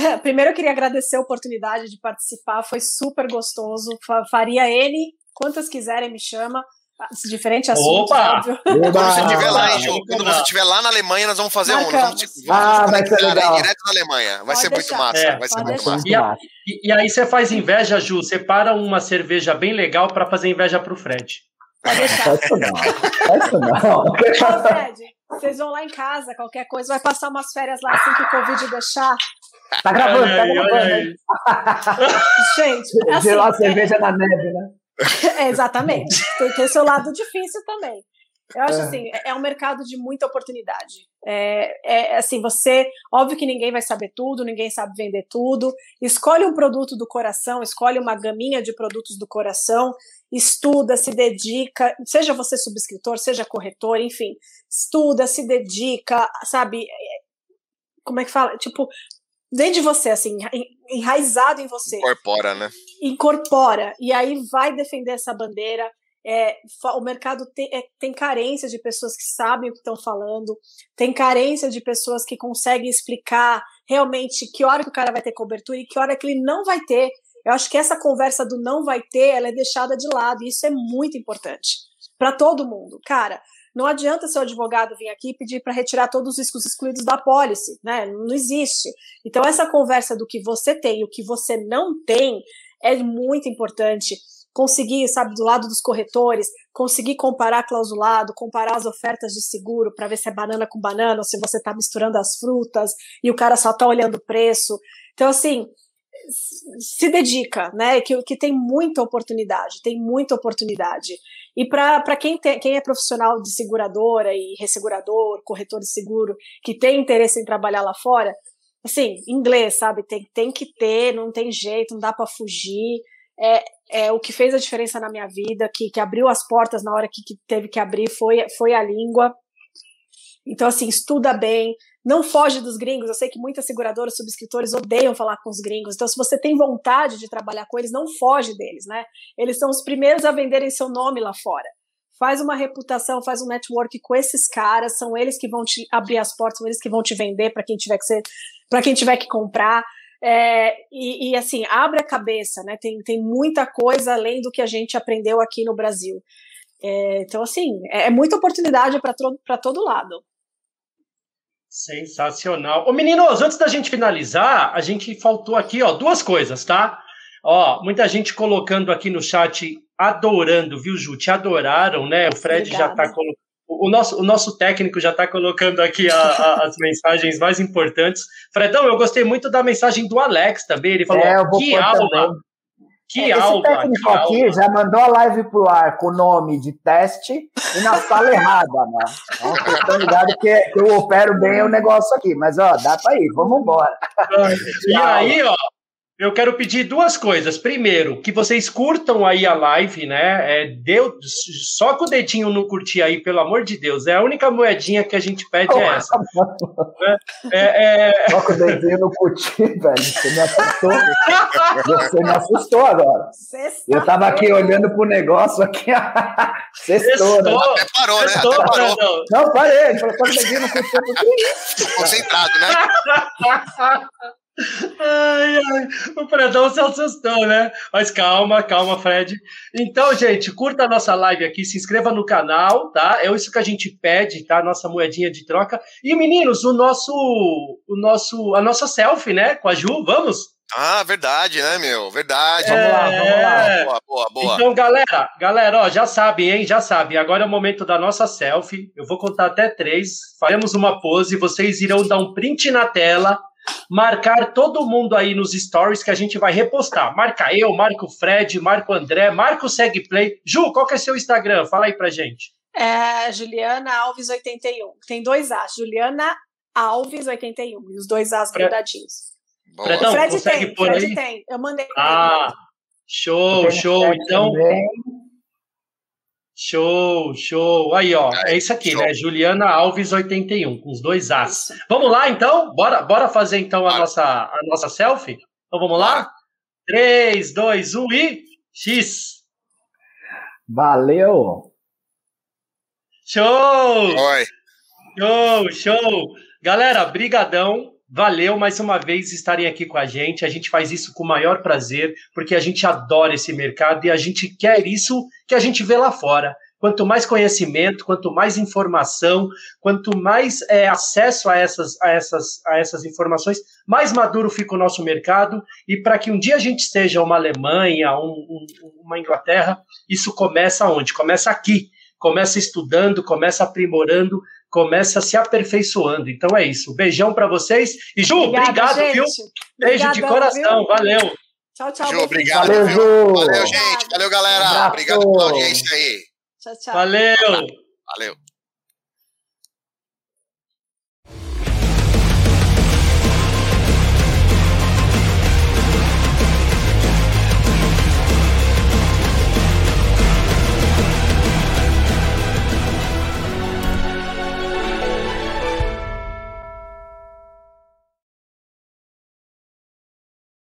(laughs) Primeiro eu queria agradecer a oportunidade de participar, foi super gostoso. Faria ele, quantas quiserem, me chama. Diferente assunto, Opa! óbvio. Quando você estiver lá, hein, Ju? Quando você estiver lá na Alemanha, nós vamos fazer um. Nós vamos, vamos Ah, vai ser legal. direto na Alemanha. Vai Pode ser muito deixar. massa. É, vai ser muito massa. E, a- e- e aí você faz inveja, Ju. Separa uma cerveja bem legal para fazer inveja pro Fred. Pode deixar. Faz isso não. Faz isso não. Ô, Fred, vocês vão lá em casa, qualquer coisa, vai passar umas férias lá assim que o Covid deixar. Tá gravando, tá Olha aí, gravando. aí. hein? (laughs) Gente, é assim, Gelar a cerveja na neve, né? É, exatamente. Tem, tem seu lado difícil também. Eu acho É. assim, é- é um mercado de muita oportunidade. É, é assim, você, óbvio que ninguém vai saber tudo, ninguém sabe vender tudo. Escolhe um produto do coração, escolhe uma gaminha de produtos do coração, estuda, se dedica, seja você subscritor, seja corretor, enfim, estuda, se dedica, sabe? É, Como é que fala? Tipo, dentro de você, assim, en- enraizado em você Incorpora, né? incorpora e aí vai defender essa bandeira. É, o mercado tem, é, tem carência de pessoas que sabem o que estão falando, tem carência de pessoas que conseguem explicar realmente que hora que o cara vai ter cobertura e que hora que ele não vai ter. Eu acho que essa conversa do não vai ter, ela é deixada de lado, e isso é muito importante para todo mundo. Cara, não adianta seu advogado vir aqui pedir para retirar todos os riscos excluídos da pólice, né? Não existe. Então, essa conversa do que você tem e o que você não tem é muito importante. Conseguir, sabe, do lado dos corretores, conseguir comparar clausulado, comparar as ofertas de seguro para ver se é banana com banana ou se você está misturando as frutas e o cara só está olhando o preço. Então, assim, se dedica, né? Que, que tem muita oportunidade, tem muita oportunidade. E para quem, quem é profissional de seguradora e ressegurador, corretor de seguro, que tem interesse em trabalhar lá fora, assim, inglês, sabe? Tem, tem que ter, não tem jeito, não dá para fugir. É, é o que fez a diferença na minha vida, que, que abriu as portas na hora que, que teve que abrir foi, foi a língua. Então, assim, estuda bem, não foge dos gringos. Eu sei que muitas seguradoras, subscritores odeiam falar com os gringos. Então, se você tem vontade de trabalhar com eles, não foge deles, né? Eles são os primeiros a venderem seu nome lá fora. Faz uma reputação, faz um network com esses caras, são eles que vão te abrir as portas, são eles que vão te vender para quem tiver que ser, para quem tiver que comprar. É, e, e, assim, abre a cabeça, né? Tem, tem muita coisa além do que a gente aprendeu aqui no Brasil. É, então, assim, é, é muita oportunidade para todo lado. Sensacional. Ô, meninos, antes da gente finalizar, a gente faltou aqui, ó, duas coisas, tá? Ó, muita gente colocando aqui no chat, adorando, viu, Ju? Te adoraram, né? O Fred já Obrigada. tá colocando. O nosso, o nosso técnico já está colocando aqui a- a- as mensagens mais importantes. Fredão, eu gostei muito da mensagem do Alex também. Ele falou: É, que aula, também. Que Esse aula, técnico que aqui aula. já mandou a live pro ar com o nome de teste e na sala errada, né? Então, vocês estão ligados que, eu opero bem o negócio aqui. Mas, ó, dá pra ir, vamos embora. E aí, ó, eu quero pedir duas coisas. Primeiro, que vocês curtam aí a live, né? É, deu, só com o dedinho no curtir aí, pelo amor de Deus. É a única moedinha que a gente pede é essa. (laughs) É, é, Só com o dedinho no cutinho, velho. Você me assustou. Você me assustou agora. Eu tava aqui olhando pro negócio aqui. (laughs) Sextou, né? Até parou, né? Sextou, Até parou. Fredão. Não, parei. Ele falou só com o dedinho no cutinho. Concentrado, né? (laughs) Ai, ai, o Fredão se assustou, né? Mas calma, calma, Fred. Então, gente, curta a nossa live aqui, se inscreva no canal, tá? É isso que a gente pede, tá? Nossa moedinha de troca. E, meninos, o nosso, o nosso, a nossa selfie, né? Com a Ju, vamos? Ah, verdade, né, meu? Verdade. Vamos lá, vamos lá. É. Boa, boa, boa. Então, galera, galera, ó, já sabem, hein? Já sabem. Agora é o momento da nossa selfie. Eu vou contar até três. Faremos uma pose. Vocês irão dar um print na tela, marcar todo mundo aí nos stories que a gente vai repostar. Marca eu, marca o Fred, marca o André, marca o Segplay. Ju, qual que é seu Instagram? Fala aí pra gente. É Juliana Alves 81. Tem dois As. Juliana Alves 81. E os dois As Fre- grudadinhos. Fredão, Fred tem, Fred aí? tem. Eu mandei. Ah, show, show. Então, também. Show, show. Aí, ó, é isso aqui, show. né? Juliana Alves 81, com os dois. As. Vamos lá, então? Bora, bora fazer, então, a nossa, a nossa selfie? Então, vamos lá? 3, 2, 1 e... X! Valeu! Show! Oi. Show, show! Galera, brigadão. Valeu mais uma vez estarem aqui com a gente. A gente faz isso com o maior prazer, porque a gente adora esse mercado e a gente quer isso que a gente vê lá fora. Quanto mais conhecimento, quanto mais informação, quanto mais é, acesso a essas, a, essas, a essas informações, mais maduro fica o nosso mercado. E para que um dia a gente seja uma Alemanha, um, um, uma Inglaterra, isso começa onde? Começa aqui. Começa estudando, começa aprimorando, começa se aperfeiçoando. Então é isso. Beijão para vocês. E Ju, Obrigada, obrigado, gente. viu? Beijo Obrigadão, de coração. Viu? Valeu. Tchau, tchau. Ju, obrigado, Valeu, viu? Ju. Valeu, gente. Valeu, galera. Obrigado pela audiência aí. Tchau, tchau. Valeu. Valeu.